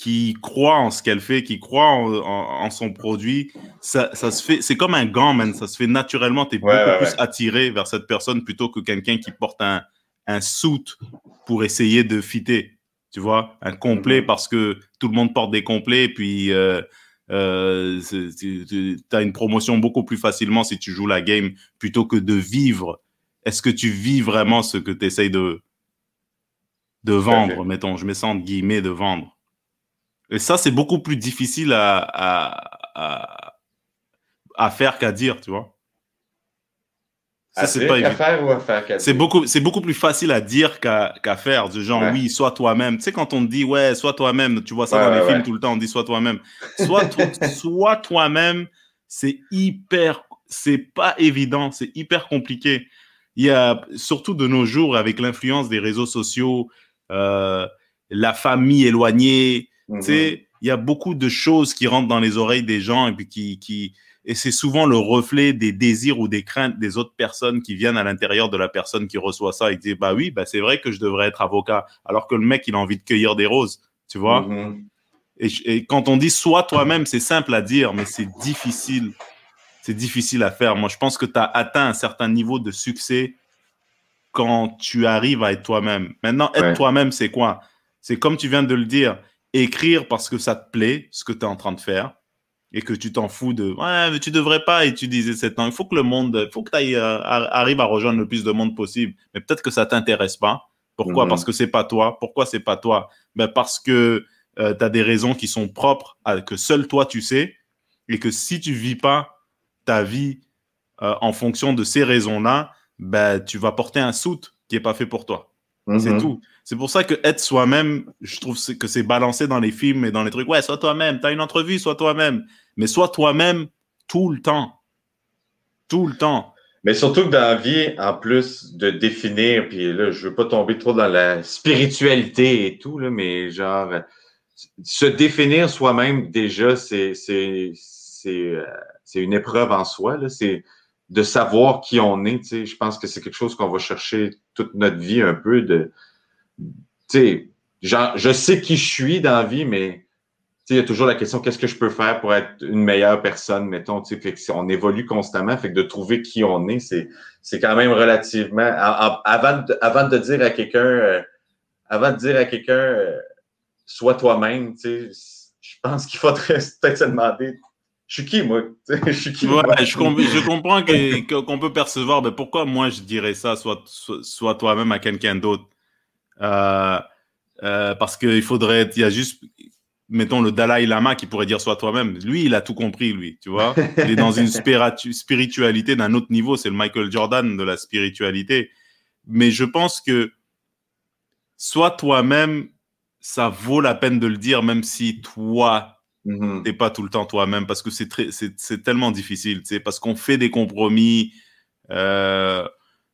[SPEAKER 1] qui croit en ce qu'elle fait, qui croit en, en- en son produit, ça, ça se fait. C'est comme un gant, man. Ça se fait naturellement. Tu es
[SPEAKER 2] Ouais,
[SPEAKER 1] beaucoup
[SPEAKER 2] ouais,
[SPEAKER 1] plus
[SPEAKER 2] ouais.
[SPEAKER 1] attiré vers cette personne plutôt que quelqu'un qui porte un, un suit pour essayer de fitter. Tu vois, un complet
[SPEAKER 2] Mhm.
[SPEAKER 1] parce que tout le monde porte des complets, puis euh, euh, tu as une promotion beaucoup plus facilement si tu joues la game plutôt que de vivre. Est-ce que tu vis vraiment ce que tu essayes de, de vendre, mettons, je mets ça entre guillemets, de vendre? Et ça, c'est beaucoup plus difficile à, à, à, à faire qu'à dire, tu vois. Ça, c'est
[SPEAKER 2] dire
[SPEAKER 1] pas
[SPEAKER 2] qu'à
[SPEAKER 1] évident.
[SPEAKER 2] faire ou à faire qu'à
[SPEAKER 1] C'est
[SPEAKER 2] dire?
[SPEAKER 1] beaucoup, c'est beaucoup plus facile à dire qu'à qu'à faire. Du genre,
[SPEAKER 2] Ouais.
[SPEAKER 1] oui, sois toi-même. Tu sais, quand on dit, ouais, sois toi-même, tu vois ça
[SPEAKER 2] Ouais,
[SPEAKER 1] dans les
[SPEAKER 2] ouais,
[SPEAKER 1] films tout le temps, on dit, sois toi-même. Sois, (laughs) sois toi-même, c'est hyper, c'est pas évident, c'est hyper compliqué. Il y a, surtout de nos jours, avec l'influence des réseaux sociaux, euh, la famille éloignée,
[SPEAKER 2] Mhm.
[SPEAKER 1] tu sais, il y a beaucoup de choses qui rentrent dans les oreilles des gens et puis qui, qui et c'est souvent le reflet des désirs ou des craintes des autres personnes qui viennent à l'intérieur de la personne qui reçoit ça et qui dit bah oui, bah c'est vrai que je devrais être avocat alors que le mec il a envie de cueillir des roses, tu vois?
[SPEAKER 2] Mhm.
[SPEAKER 1] Et, et quand on dit sois toi-même, c'est simple à dire mais c'est difficile. C'est difficile à faire. Moi, je pense que tu as atteint un certain niveau de succès quand tu arrives à être toi-même. Maintenant, être
[SPEAKER 2] Ouais.
[SPEAKER 1] toi-même, c'est quoi? C'est comme tu viens de le dire, écrire parce que ça te plaît, ce que tu es en train de faire, et que tu t'en fous de ouais, mais tu devrais pas utiliser cette langue. Il faut que le monde, il faut que tu arrives à rejoindre le plus de monde possible. Mais peut-être que ça t'intéresse pas. Pourquoi?
[SPEAKER 2] Mhm.
[SPEAKER 1] Parce que c'est pas toi. Pourquoi c'est pas toi? Ben Parce que tu as des raisons qui sont propres à que seul toi tu sais, et que si tu vis pas ta vie euh, en fonction de ces raisons-là, ben, tu vas porter un soute qui est pas fait pour toi. C'est
[SPEAKER 2] Mhm.
[SPEAKER 1] tout. C'est pour ça que être soi-même, je trouve que c'est balancé dans les films et dans les trucs. Ouais, sois toi-même. T'as une entrevue, sois toi-même. Mais sois toi-même tout le temps. Tout le temps.
[SPEAKER 2] Mais surtout que dans la vie, en plus de définir, puis là, je veux pas tomber trop dans la spiritualité et tout, là, mais genre, se définir soi-même, déjà, c'est, c'est, c'est, euh, une épreuve en soi, là. C'est de savoir qui on est, tu sais. Je pense que c'est quelque chose qu'on va chercher toute notre vie un peu de, tu sais, genre, je sais qui je suis dans la vie, mais il y a toujours la question qu'est-ce que je peux faire pour être une meilleure personne, mettons, fait que on évolue constamment, fait que de trouver qui on est, c'est, c'est quand même relativement. en- en- avant, de, avant de dire à quelqu'un, euh, avant de dire à quelqu'un, euh, sois toi-même, je pense qu'il faudrait (laughs) peut-être se demander, je suis qui moi, (laughs) je suis qui? Moi?
[SPEAKER 1] Ouais, je, com- je comprends qu'on peut percevoir, mais pourquoi moi je dirais ça, soit, soit, soit toi-même à quelqu'un d'autre? Euh, euh, Parce qu'il faudrait, il y a juste. mettons, le Dalai Lama qui pourrait dire sois toi-même. Lui, il a tout compris, lui, tu vois? Il est dans une (laughs) spiritualité d'un autre niveau. C'est le Michael Jordan de la spiritualité. Mais je pense que sois toi-même, ça vaut la peine de le dire, même si toi, mm-hmm. t'es pas tout le temps toi-même, parce que c'est c'est tellement difficile, tu sais, parce qu'on fait des compromis. Euh,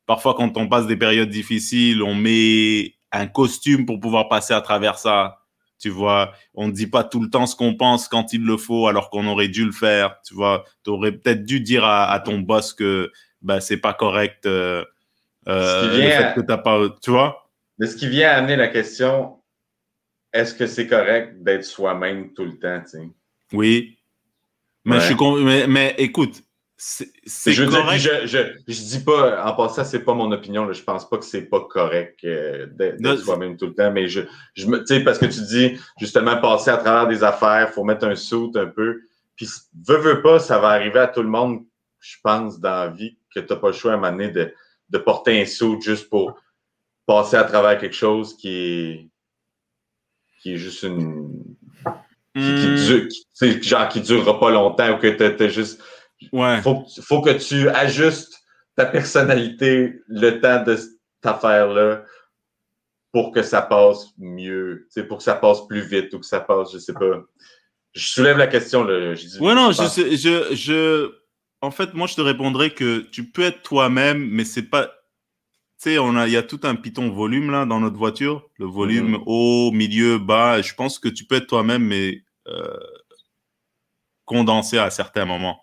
[SPEAKER 1] parfois, quand on passe des périodes difficiles, on met un costume pour pouvoir passer à travers ça. Tu vois, on ne dit pas tout le temps ce qu'on pense quand il le faut, alors qu'on aurait dû le faire. Tu vois, tu aurais peut-être dû dire à, ton boss que bah, c'est pas correct. Euh, euh, que pas, tu vois.
[SPEAKER 2] Mais ce qui vient amener la question, est-ce que c'est correct d'être soi-même tout le temps, tu sais?
[SPEAKER 1] Oui. Mais, je suis mais, mais écoute, c'est
[SPEAKER 2] je, correct. je, je, je, dis pas, en passant, c'est pas mon opinion. Là, je pense pas que c'est pas correct euh, d'être soi-même tout le temps. Mais je, je me, tu sais, parce que tu dis justement passer à travers des affaires, faut mettre un saut un peu. Puis veux, veux pas, ça va arriver à tout le monde, je pense, dans la vie, que tu n'as pas le choix à un moment donné de, de porter un saut juste pour passer à travers quelque chose qui est, qui est juste une. Qui, qui, hmm. dure, qui, genre qui durera pas longtemps ou que tu as juste
[SPEAKER 1] Ouais.
[SPEAKER 2] Faut, faut que tu ajustes ta personnalité le temps de cette affaire-là pour que ça passe mieux, pour que ça passe plus vite ou que ça passe, je sais pas. Je soulève la question. Là. Je dis,
[SPEAKER 1] ouais, non, je, je, je, En fait, moi, je te répondrais que tu peux être toi-même, mais c'est pas. Tu sais, il y a tout un piton volume là dans notre voiture, le volume mm-hmm. haut, milieu, bas. Je pense que tu peux être toi-même, mais euh, condensé à certains moments.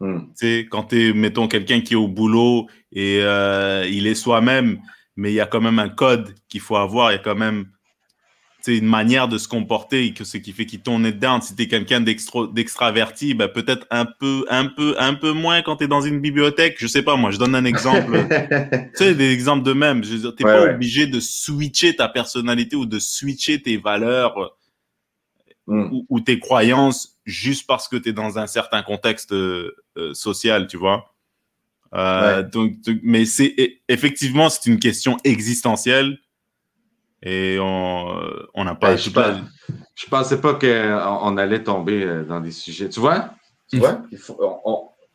[SPEAKER 1] Hmm. Tu sais, quand tu es, mettons, quelqu'un qui est au boulot et euh, il est soi-même, mais il y a quand même un code qu'il faut avoir, il y a quand même une manière de se comporter, que ce qui fait qu'il tourne dedans. Si tu es quelqu'un d'extraverti, ben peut-être un peu, un peu, un peu moins quand tu es dans une bibliothèque. Je sais pas, moi, je donne un exemple. (laughs) tu sais, des exemples de même. Tu n'es pas obligé de switcher ta personnalité ou de switcher tes valeurs ou, ou, tes croyances juste parce que tu es dans un certain contexte euh, euh, social, tu vois. Euh, donc, mais c'est effectivement, c'est une question existentielle et on n'a pas.
[SPEAKER 2] Ben, je, ne pensais pas qu'on allait tomber dans des sujets. Tu vois? Tu vois?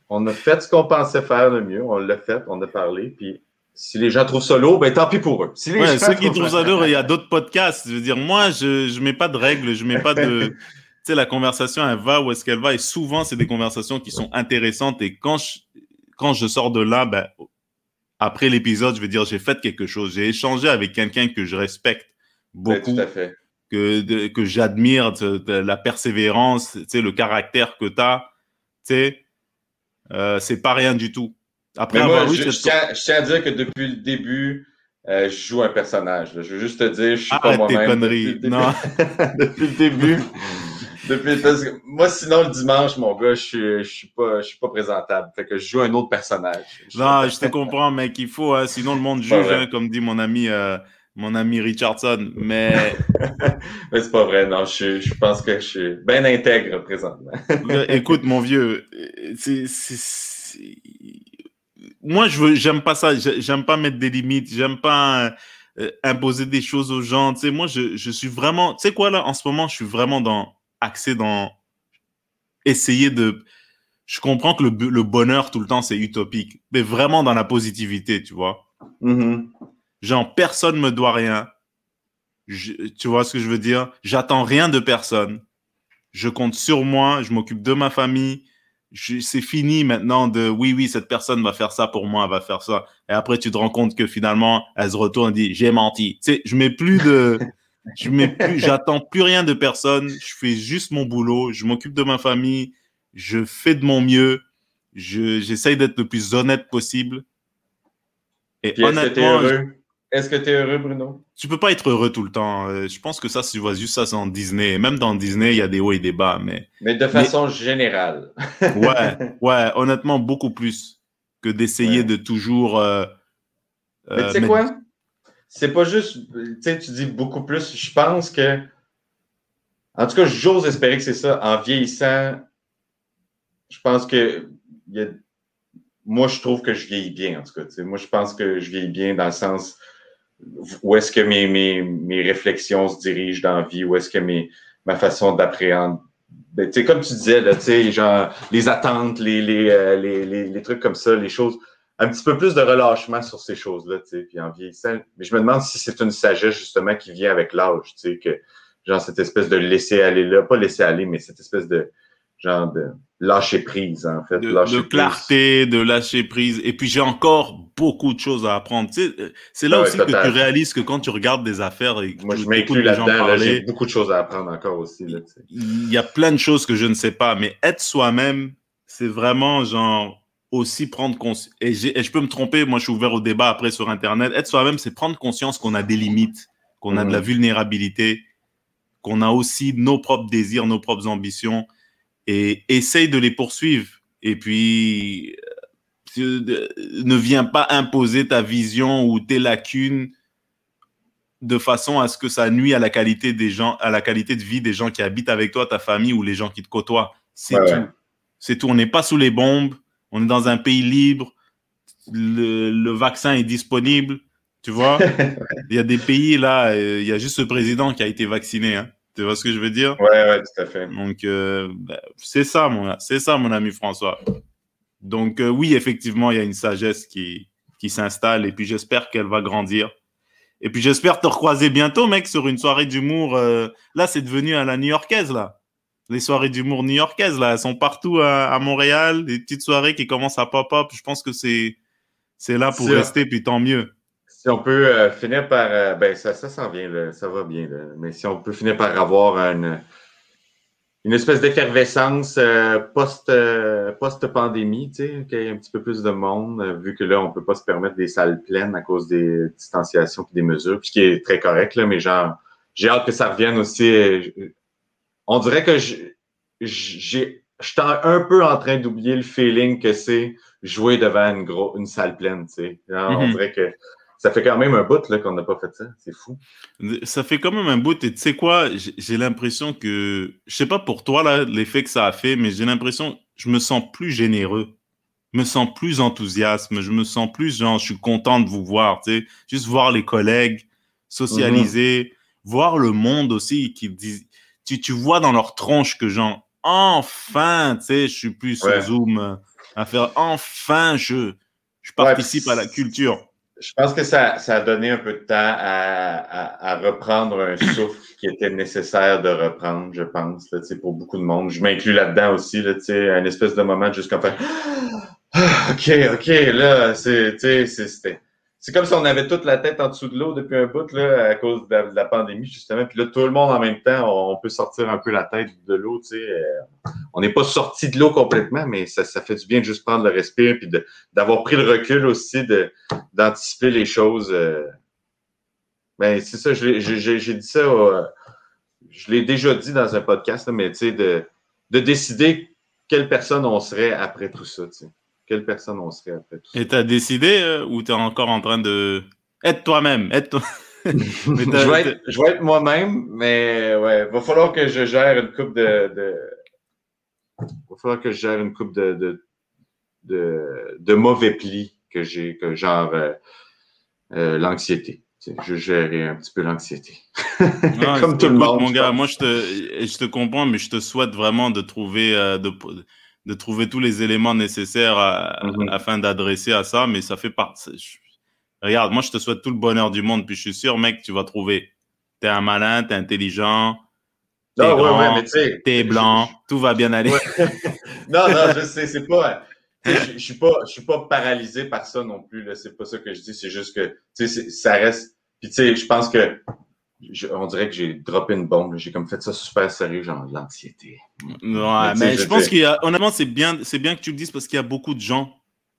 [SPEAKER 2] on, a fait ce qu'on pensait faire le mieux. On l'a fait, on a parlé. Puis si les gens trouvent ça lourd, ben tant pis pour eux. Si
[SPEAKER 1] les ceux qui trouvent ça lourd, il y a d'autres podcasts. Je veux dire, moi, je ne mets pas de règles, je mets pas de. (laughs) sais, la conversation, elle va où est-ce qu'elle va. Et souvent, c'est des conversations qui sont intéressantes. Et quand je, quand je sors de là, ben, après l'épisode, je vais dire, j'ai fait quelque chose. J'ai échangé avec quelqu'un que je respecte beaucoup. Que, que j'admire, la persévérance, le caractère que tu as. Tu sais, euh, c'est pas rien du tout.
[SPEAKER 2] Après moi, je, tiens, à dire que depuis le début, euh, je joue un personnage. Je veux juste te dire, je suis pas moi-même.
[SPEAKER 1] conneries. non. (laughs)
[SPEAKER 2] depuis le début, (laughs) Depuis, moi, sinon, le dimanche, mon gars, je suis, je suis pas, je suis pas présentable. Fait que je joue un autre personnage.
[SPEAKER 1] non, je te comprends, mec. Il faut, hein, sinon le monde juge, hein, comme dit mon ami, euh, mon ami Richardson. Mais. (laughs)
[SPEAKER 2] mais c'est pas vrai, non. Je, je pense que je suis bien intègre présentement. (laughs)
[SPEAKER 1] Écoute, mon vieux, c'est, moi, je veux, j'aime pas ça. J'aime pas mettre des limites. J'aime pas euh, imposer des choses aux gens. Tu sais, moi, je, je suis vraiment, tu sais quoi, là, en ce moment, je suis vraiment dans axé dans essayer de. Je comprends que le, bonheur tout le temps c'est utopique, mais vraiment dans la positivité, tu vois.
[SPEAKER 2] Mm-hmm.
[SPEAKER 1] Genre personne me doit rien. tu vois ce que je veux dire? J'attends rien de personne. Je compte sur moi. Je m'occupe de ma famille. C'est fini maintenant de oui oui cette personne va faire ça pour moi, va faire ça. Et après tu te rends compte que finalement elle se retourne et dit j'ai menti. Tu sais, je mets plus de (laughs) je mets plus, j'attends plus rien de personne. Je fais juste mon boulot. Je m'occupe de ma famille. Je fais de mon mieux. Je, j'essaye d'être le plus honnête possible.
[SPEAKER 2] Et honnêtement, est-ce que tu es heureux, Bruno?
[SPEAKER 1] Tu peux pas être heureux tout le temps. Euh, je pense que ça, tu vois juste ça, c'est en Disney. Même dans Disney, il y a des hauts et des bas, mais.
[SPEAKER 2] Mais de façon générale. (laughs)
[SPEAKER 1] ouais, ouais, honnêtement, beaucoup plus que d'essayer de toujours. Euh,
[SPEAKER 2] mais tu sais euh, quoi? C'est pas juste, tu dis beaucoup plus. Je pense que, en tout cas, j'ose espérer que c'est ça. En vieillissant, je pense que, moi, je trouve que je vieillis bien, en tout cas. Moi, je pense que je vieillis bien dans le sens où est-ce que mes, mes, mes réflexions se dirigent dans la vie, où est-ce que mes, ma façon d'appréhender. Ben, comme tu disais, là, genre, les attentes, les, les, les, les, trucs comme ça, les choses, un petit peu plus de relâchement sur ces choses-là, puis en vieillissant. Mais je me demande si c'est une sagesse, justement, qui vient avec l'âge, tu sais, que, genre, cette espèce de laisser aller là, pas laisser aller, mais cette espèce de, genre de lâcher prise, en fait.
[SPEAKER 1] De, clarté, de lâcher prise. Et puis, j'ai encore beaucoup de choses à apprendre. Tu sais, c'est là aussi que tu réalises que quand tu regardes des affaires et
[SPEAKER 2] Moi, je m'inclus là-dedans. j'ai beaucoup de choses à apprendre encore aussi. Là,
[SPEAKER 1] il y a plein de choses que je ne sais pas, mais être soi-même, c'est vraiment genre aussi prendre conscience. Et, et, je peux me tromper, moi je suis ouvert au débat après sur Internet. Être soi-même, c'est prendre conscience qu'on a des limites, qu'on a de la vulnérabilité, qu'on a aussi nos propres désirs, nos propres ambitions et essaye de les poursuivre. Et puis, euh, ne viens pas imposer ta vision ou tes lacunes de façon à ce que ça nuit à la qualité des gens, à la qualité de vie des gens qui habitent avec toi, ta famille ou les gens qui te côtoient. C'est tout. C'est tout. On n'est pas sous les bombes. On est dans un pays libre. Le, vaccin est disponible. Tu vois? (laughs) il y a des pays là, euh, il y a juste ce président qui a été vacciné. Hein. Tu vois ce que je veux dire?
[SPEAKER 2] Ouais, ouais, tout à fait.
[SPEAKER 1] Donc, euh, ben, c'est ça, mon, c'est ça, mon ami François. Donc, euh, oui, effectivement, il y a une sagesse qui, qui s'installe et puis j'espère qu'elle va grandir. Et puis, j'espère te recroiser bientôt, mec, sur une soirée d'humour. Là, c'est devenu à la new-yorkaise, là. Les soirées d'humour new-yorkaises, là, elles sont partout à, Montréal. Des petites soirées qui commencent à pop-up. Je pense que c'est, c'est là pour rester, puis tant mieux.
[SPEAKER 2] Si on peut euh, finir par. Euh, ben, ça, ça s'en vient, ça va bien. mais si on peut finir par avoir une, une espèce d'effervescence euh, post, post-pandémie, tu sais, qu'il y ait un petit peu plus de monde, vu que là, on ne peut pas se permettre des salles pleines à cause des distanciations et des mesures, ce qui est très correct, là, mais genre, j'ai hâte que ça revienne aussi. On dirait que j'ai. Je suis un peu en train d'oublier le feeling que c'est jouer devant une, gros, une salle pleine, tu sais. On mm-hmm. dirait que ça fait quand même un bout qu'on n'a pas fait ça. C'est fou.
[SPEAKER 1] Ça fait quand même un bout. Et tu sais quoi, j'ai l'impression que, je sais pas pour toi, là, l'effet que ça a fait, mais j'ai l'impression, je me sens plus généreux. Je me sens plus enthousiaste. Je me sens plus, genre, je suis content de vous voir. Tu sais, juste voir les collègues, socialiser, mhm. voir le monde aussi, qui disent, tu, tu vois dans leur tronche que, genre, enfin, tu sais, je suis plus sur Zoom à faire, enfin, je, je participe à la culture.
[SPEAKER 2] Je pense que ça, ça, a donné un peu de temps à, à, reprendre un (coughs) souffle qui était nécessaire de reprendre, je pense, là, pour beaucoup de monde. Je m'inclus là-dedans aussi, là, un espèce de moment jusqu'à faire (gasps) ah, OK, OK, là, c'est, c'était c'est comme si on avait toute la tête en dessous de l'eau depuis un bout là, à cause de la, pandémie, justement. Puis là, tout le monde en même temps, on peut sortir un peu la tête de l'eau. Tu sais. Euh, on n'est pas sorti de l'eau complètement, mais ça, fait du bien de juste prendre le respire puis d'avoir pris le recul aussi, d'anticiper les choses. Euh. Ben, c'est ça, j'ai dit ça, je l'ai déjà dit dans un podcast, mais tu sais, de, de décider quelle personne on serait après tout ça. Tu sais quelle personne on serait après tout ça?
[SPEAKER 1] Et tu as décidé euh, ou tu es encore en train de. Être toi-même. Être toi... (laughs)
[SPEAKER 2] je, vais être, je vais être moi-même, mais ouais, va falloir que je gère une coupe de. de... Va falloir que je gère une coupe de, de, de, de mauvais plis que j'ai, que genre euh, euh, l'anxiété. Je gérerai un petit peu l'anxiété. (laughs)
[SPEAKER 1] Comme tout le monde. Mon gars, moi, je te, je te comprends, mais je te souhaite vraiment de trouver, de, de trouver tous les éléments nécessaires mhm. afin d'adresser à ça, mais ça fait partie. Regarde, moi, je te souhaite tout le bonheur du monde, puis je suis sûr, mec, tu vas trouver. T'es un malin, t'es intelligent, t'es es grand, t'es blanc, tout va bien aller. (laughs)
[SPEAKER 2] non, non, je sais, c'est pas. Je, je suis pas, je suis pas paralysé par ça non plus. C'est pas ça que je dis. C'est juste que, tu sais, ça reste. Puis tu sais, je pense que on dirait que j'ai droppé une bombe. J'ai comme fait ça super sérieux, genre l'anxiété.
[SPEAKER 1] Ouais, mais, je, pense qu'il y a, honnêtement, c'est bien, c'est bien que tu le dises parce qu'il y a beaucoup de gens.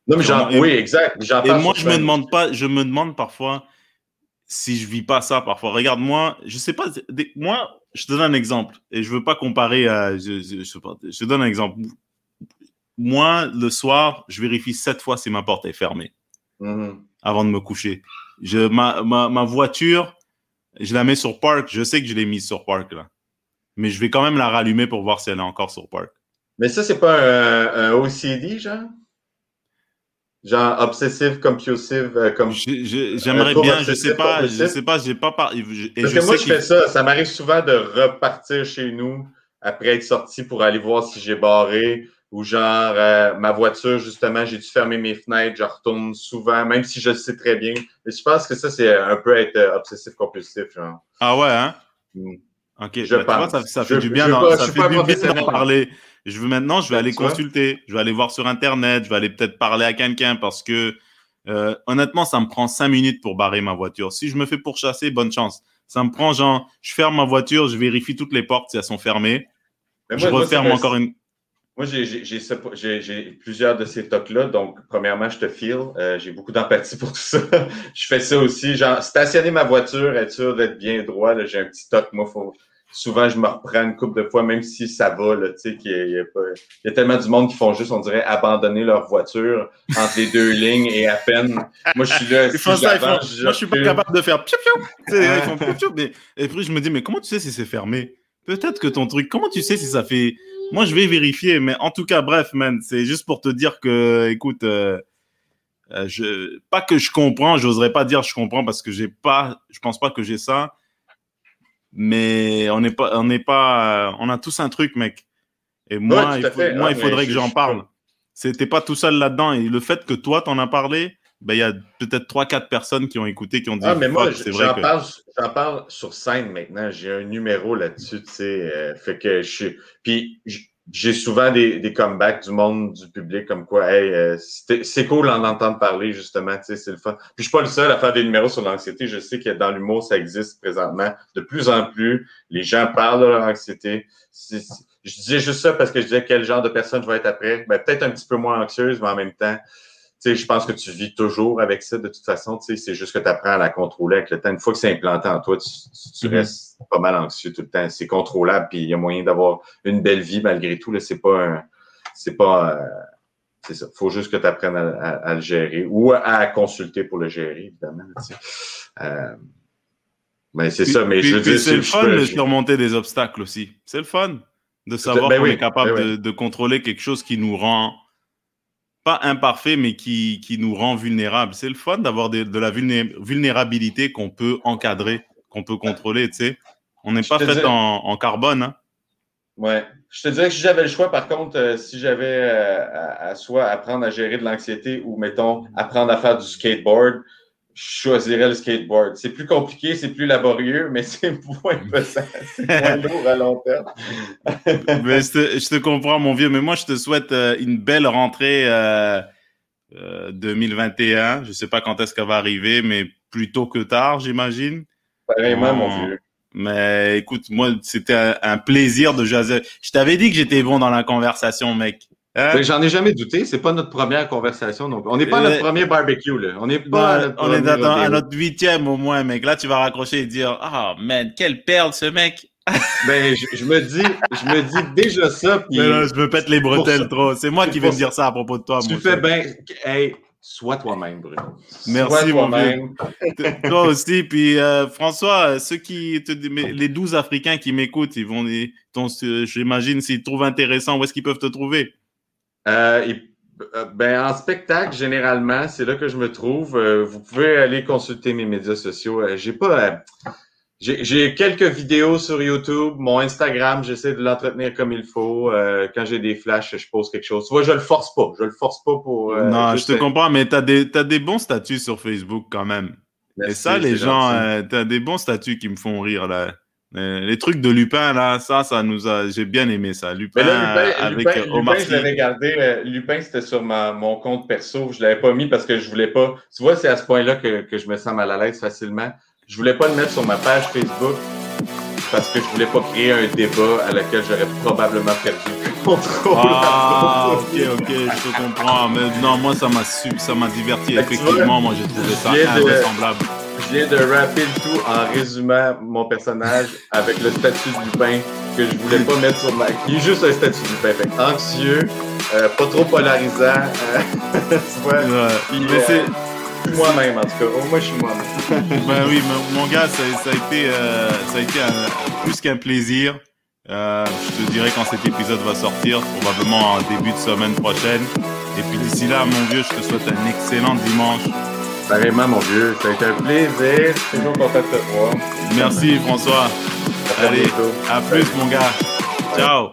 [SPEAKER 2] Non, mais genre, oui, exact.
[SPEAKER 1] Et moi, je me demande pas, je me demande parfois si je vis pas ça parfois. Regarde, moi, je sais pas, moi, je te donne un exemple et je veux pas comparer à, je, je, te donne un exemple. Moi, le soir, je vérifie sept fois si ma porte est fermée mm-hmm. avant de me coucher. Je, ma, ma, ma voiture, je la mets sur Park. Je sais que je l'ai mise sur Park, là. Mais je vais quand même la rallumer pour voir si elle est encore sur Park.
[SPEAKER 2] Mais ça, c'est pas un, OCD, genre? Genre obsessive compulsive euh, comme
[SPEAKER 1] j'aimerais bien je sais pas je sais pas j'ai pas par...
[SPEAKER 2] parce que moi je fais ça ça m'arrive souvent de repartir chez nous après être sorti pour aller voir si j'ai barré ou genre euh, ma voiture justement j'ai dû fermer mes fenêtres je retourne souvent même si je le sais très bien mais je pense que ça c'est un peu être euh, obsessif compulsif genre
[SPEAKER 1] ah ouais hein? Mm. ok je bah, pense. ça, fait du bien ça fait du bien d'en parler je veux maintenant, je vais aller consulter, je vais aller voir sur Internet, je vais aller peut-être parler à quelqu'un parce que euh, honnêtement, ça me prend cinq minutes pour barrer ma voiture. Si je me fais pourchasser, bonne chance. Ça me prend genre, je ferme ma voiture, je vérifie toutes les portes si elles sont fermées. je referme encore une.
[SPEAKER 2] Moi, j'ai plusieurs de ces tocs-là. Donc, premièrement, je te file. Euh, j'ai beaucoup d'empathie (laughs) pour tout ça. je fais ça aussi. Genre, stationner ma voiture, être sûr d'être bien droit. J'ai un petit toc. Moi, faut, souvent, je me reprends une couple de fois, même si ça va, là, tu sais, qu'il y, a, il y a tellement du monde qui font juste, on dirait, abandonner leur voiture entre les deux (laughs) lignes et à peine. Moi, je suis là.
[SPEAKER 1] Ils font ça, moi, je suis pas capable de faire piou piou. Ils font piou piou. Mais, et puis, je me dis, mais comment tu sais si c'est fermé? Peut-être que ton truc, comment tu sais si ça fait. Moi, je vais vérifier, mais en tout cas, bref, man, c'est juste pour te dire que, écoute, euh, euh, je, pas que je comprends, j'oserais pas dire je comprends parce que j'ai pas, je pense pas que j'ai ça mais on n'est pas, on n'est pas, on a tous un truc, mec. Et moi, il, moi, il faudrait que j'en parle. C'était pas tout seul là-dedans. Et le fait que toi, t'en as parlé, ben, il y a peut-être trois, quatre personnes qui ont écouté, qui ont dit.
[SPEAKER 2] Ah, mais moi, j'en que... parle, parle, sur scène maintenant. J'ai un numéro là-dessus, tu sais. Euh, fait que je suis. Puis, j'ai souvent des, des, comebacks du monde, du public, comme quoi, hey, euh, c'est cool d'en entendre parler, justement, tu sais, c'est le fun. Puis je suis pas le seul à faire des numéros sur l'anxiété. Je sais que dans l'humour, ça existe présentement. De plus en plus, les gens parlent de leur anxiété. je disais juste ça parce que je disais quel genre de personne je vais être après. Ben, peut-être un petit peu moins anxieuse, mais en même temps, je pense que tu vis toujours avec ça de toute façon. C'est juste que tu apprends à la contrôler avec le temps. Une fois que c'est implanté en toi, tu, tu mm-hmm. restes pas mal anxieux tout le temps. C'est contrôlable, puis il y a moyen d'avoir une belle vie malgré tout. C'est pas c'est pas euh, c'est ça. faut juste que tu apprennes à, le gérer ou à consulter pour le gérer, évidemment. Euh, mais c'est ça, mais je
[SPEAKER 1] dis C'est le fun de surmonter des obstacles aussi. C'est le fun de savoir ben qu'on est capable ben de, de contrôler quelque chose qui nous rend pas imparfait, mais qui, qui nous rend vulnérables. C'est le fun d'avoir de, la vulnérabilité qu'on peut encadrer, qu'on peut contrôler, tu sais. On n'est pas fait en, carbone. Hein.
[SPEAKER 2] Ouais. Je te dirais que si j'avais le choix, par contre, euh, si j'avais euh, à, à, soit apprendre à gérer de l'anxiété ou, mettons, apprendre à faire du skateboard, je choisirais le skateboard. C'est plus compliqué, c'est plus laborieux, mais (laughs) c'est moins pesant, c'est moins (laughs) lourd à long terme.
[SPEAKER 1] mais je, te, comprends, mon vieux, mais moi, je te souhaite euh, une belle rentrée euh, 2021. Euh, je sais pas quand est-ce qu'elle va arriver, mais plus tôt que tard, j'imagine.
[SPEAKER 2] Pareillement, mon vieux.
[SPEAKER 1] Mais écoute, moi, c'était un, un, plaisir de jaser. Je t'avais dit que j'étais bon dans la conversation, mec.
[SPEAKER 2] Hein? J'en ai jamais douté. C'est pas notre première conversation. Donc, on n'est pas notre premier barbecue. Là. On n'est pas.
[SPEAKER 1] on est à, notre huitième au moins, mec. Là, tu vas raccrocher et dire, ah, oh, man, quelle perle ce mec. (laughs)
[SPEAKER 2] ben, je, me dis, je me dis déjà ça. (laughs) Puis
[SPEAKER 1] je me pète les bretelles trop. C'est moi qui vais me dire ça à propos de toi.
[SPEAKER 2] Tu fais bien. Hey, sois toi-même, Bruno.
[SPEAKER 1] Merci, mon vieux. (laughs) toi aussi. Puis, euh, François, ceux qui te, les 12 Africains qui m'écoutent, ils vont, j'imagine, s'ils te trouvent intéressant, où est-ce qu'ils peuvent te trouver?
[SPEAKER 2] Euh, euh, ben, en spectacle, généralement, c'est là que je me trouve. Euh, vous pouvez aller consulter mes médias sociaux. j'ai pas. j'ai quelques vidéos sur YouTube. Mon Instagram, j'essaie de l'entretenir comme il faut. quand j'ai des flashs, je pose quelque chose. Tu vois, je le force pas. Je le force pas pour.
[SPEAKER 1] non, je te comprends, mais tu as des, as des bons statuts sur Facebook quand même. Et ça, les gens, tu as des bons statuts qui me font rire là. Euh, les trucs de Lupin, là, ça, ça nous a. J'ai bien aimé ça. Lupin, avec
[SPEAKER 2] Lupin, je l'avais gardé. Euh, Lupin, c'était sur mon compte perso. Je ne l'avais pas mis parce que je voulais pas. Tu vois, c'est à ce point-là que, que, je me sens mal à l'aise facilement. Je voulais pas le mettre sur ma page Facebook parce que je voulais pas créer un débat à laquelle j'aurais probablement perdu le (laughs) contrôle.
[SPEAKER 1] Ah, ok, ok, je te comprends. Mais non, moi, ça m'a ça m'a diverti. Effectivement, moi, j'ai trouvé ça invraisemblable.
[SPEAKER 2] Je viens de rapper le tout en résumant mon personnage avec le statut de Lupin que je voulais pas mettre sur ma. Il est juste un statut de Lupin. Fait anxieux, euh, pas trop polarisant. Euh, (laughs) tu vois? c'est. Euh, moi-même, en tout cas. Au moins, je suis moi-même. (laughs)
[SPEAKER 1] ben oui, mon gars, ça, ça, a été, ça a été plus qu'un plaisir. je te dirai quand cet épisode va sortir, probablement en début de semaine prochaine. Et puis d'ici là, mon vieux, je te souhaite un excellent dimanche.
[SPEAKER 2] Pareillement, mon vieux. Ça a été un plaisir. Toujours content de te voir.
[SPEAKER 1] Merci, François.
[SPEAKER 2] À
[SPEAKER 1] Allez,
[SPEAKER 2] bientôt.
[SPEAKER 1] à plus, mon gars. Ciao.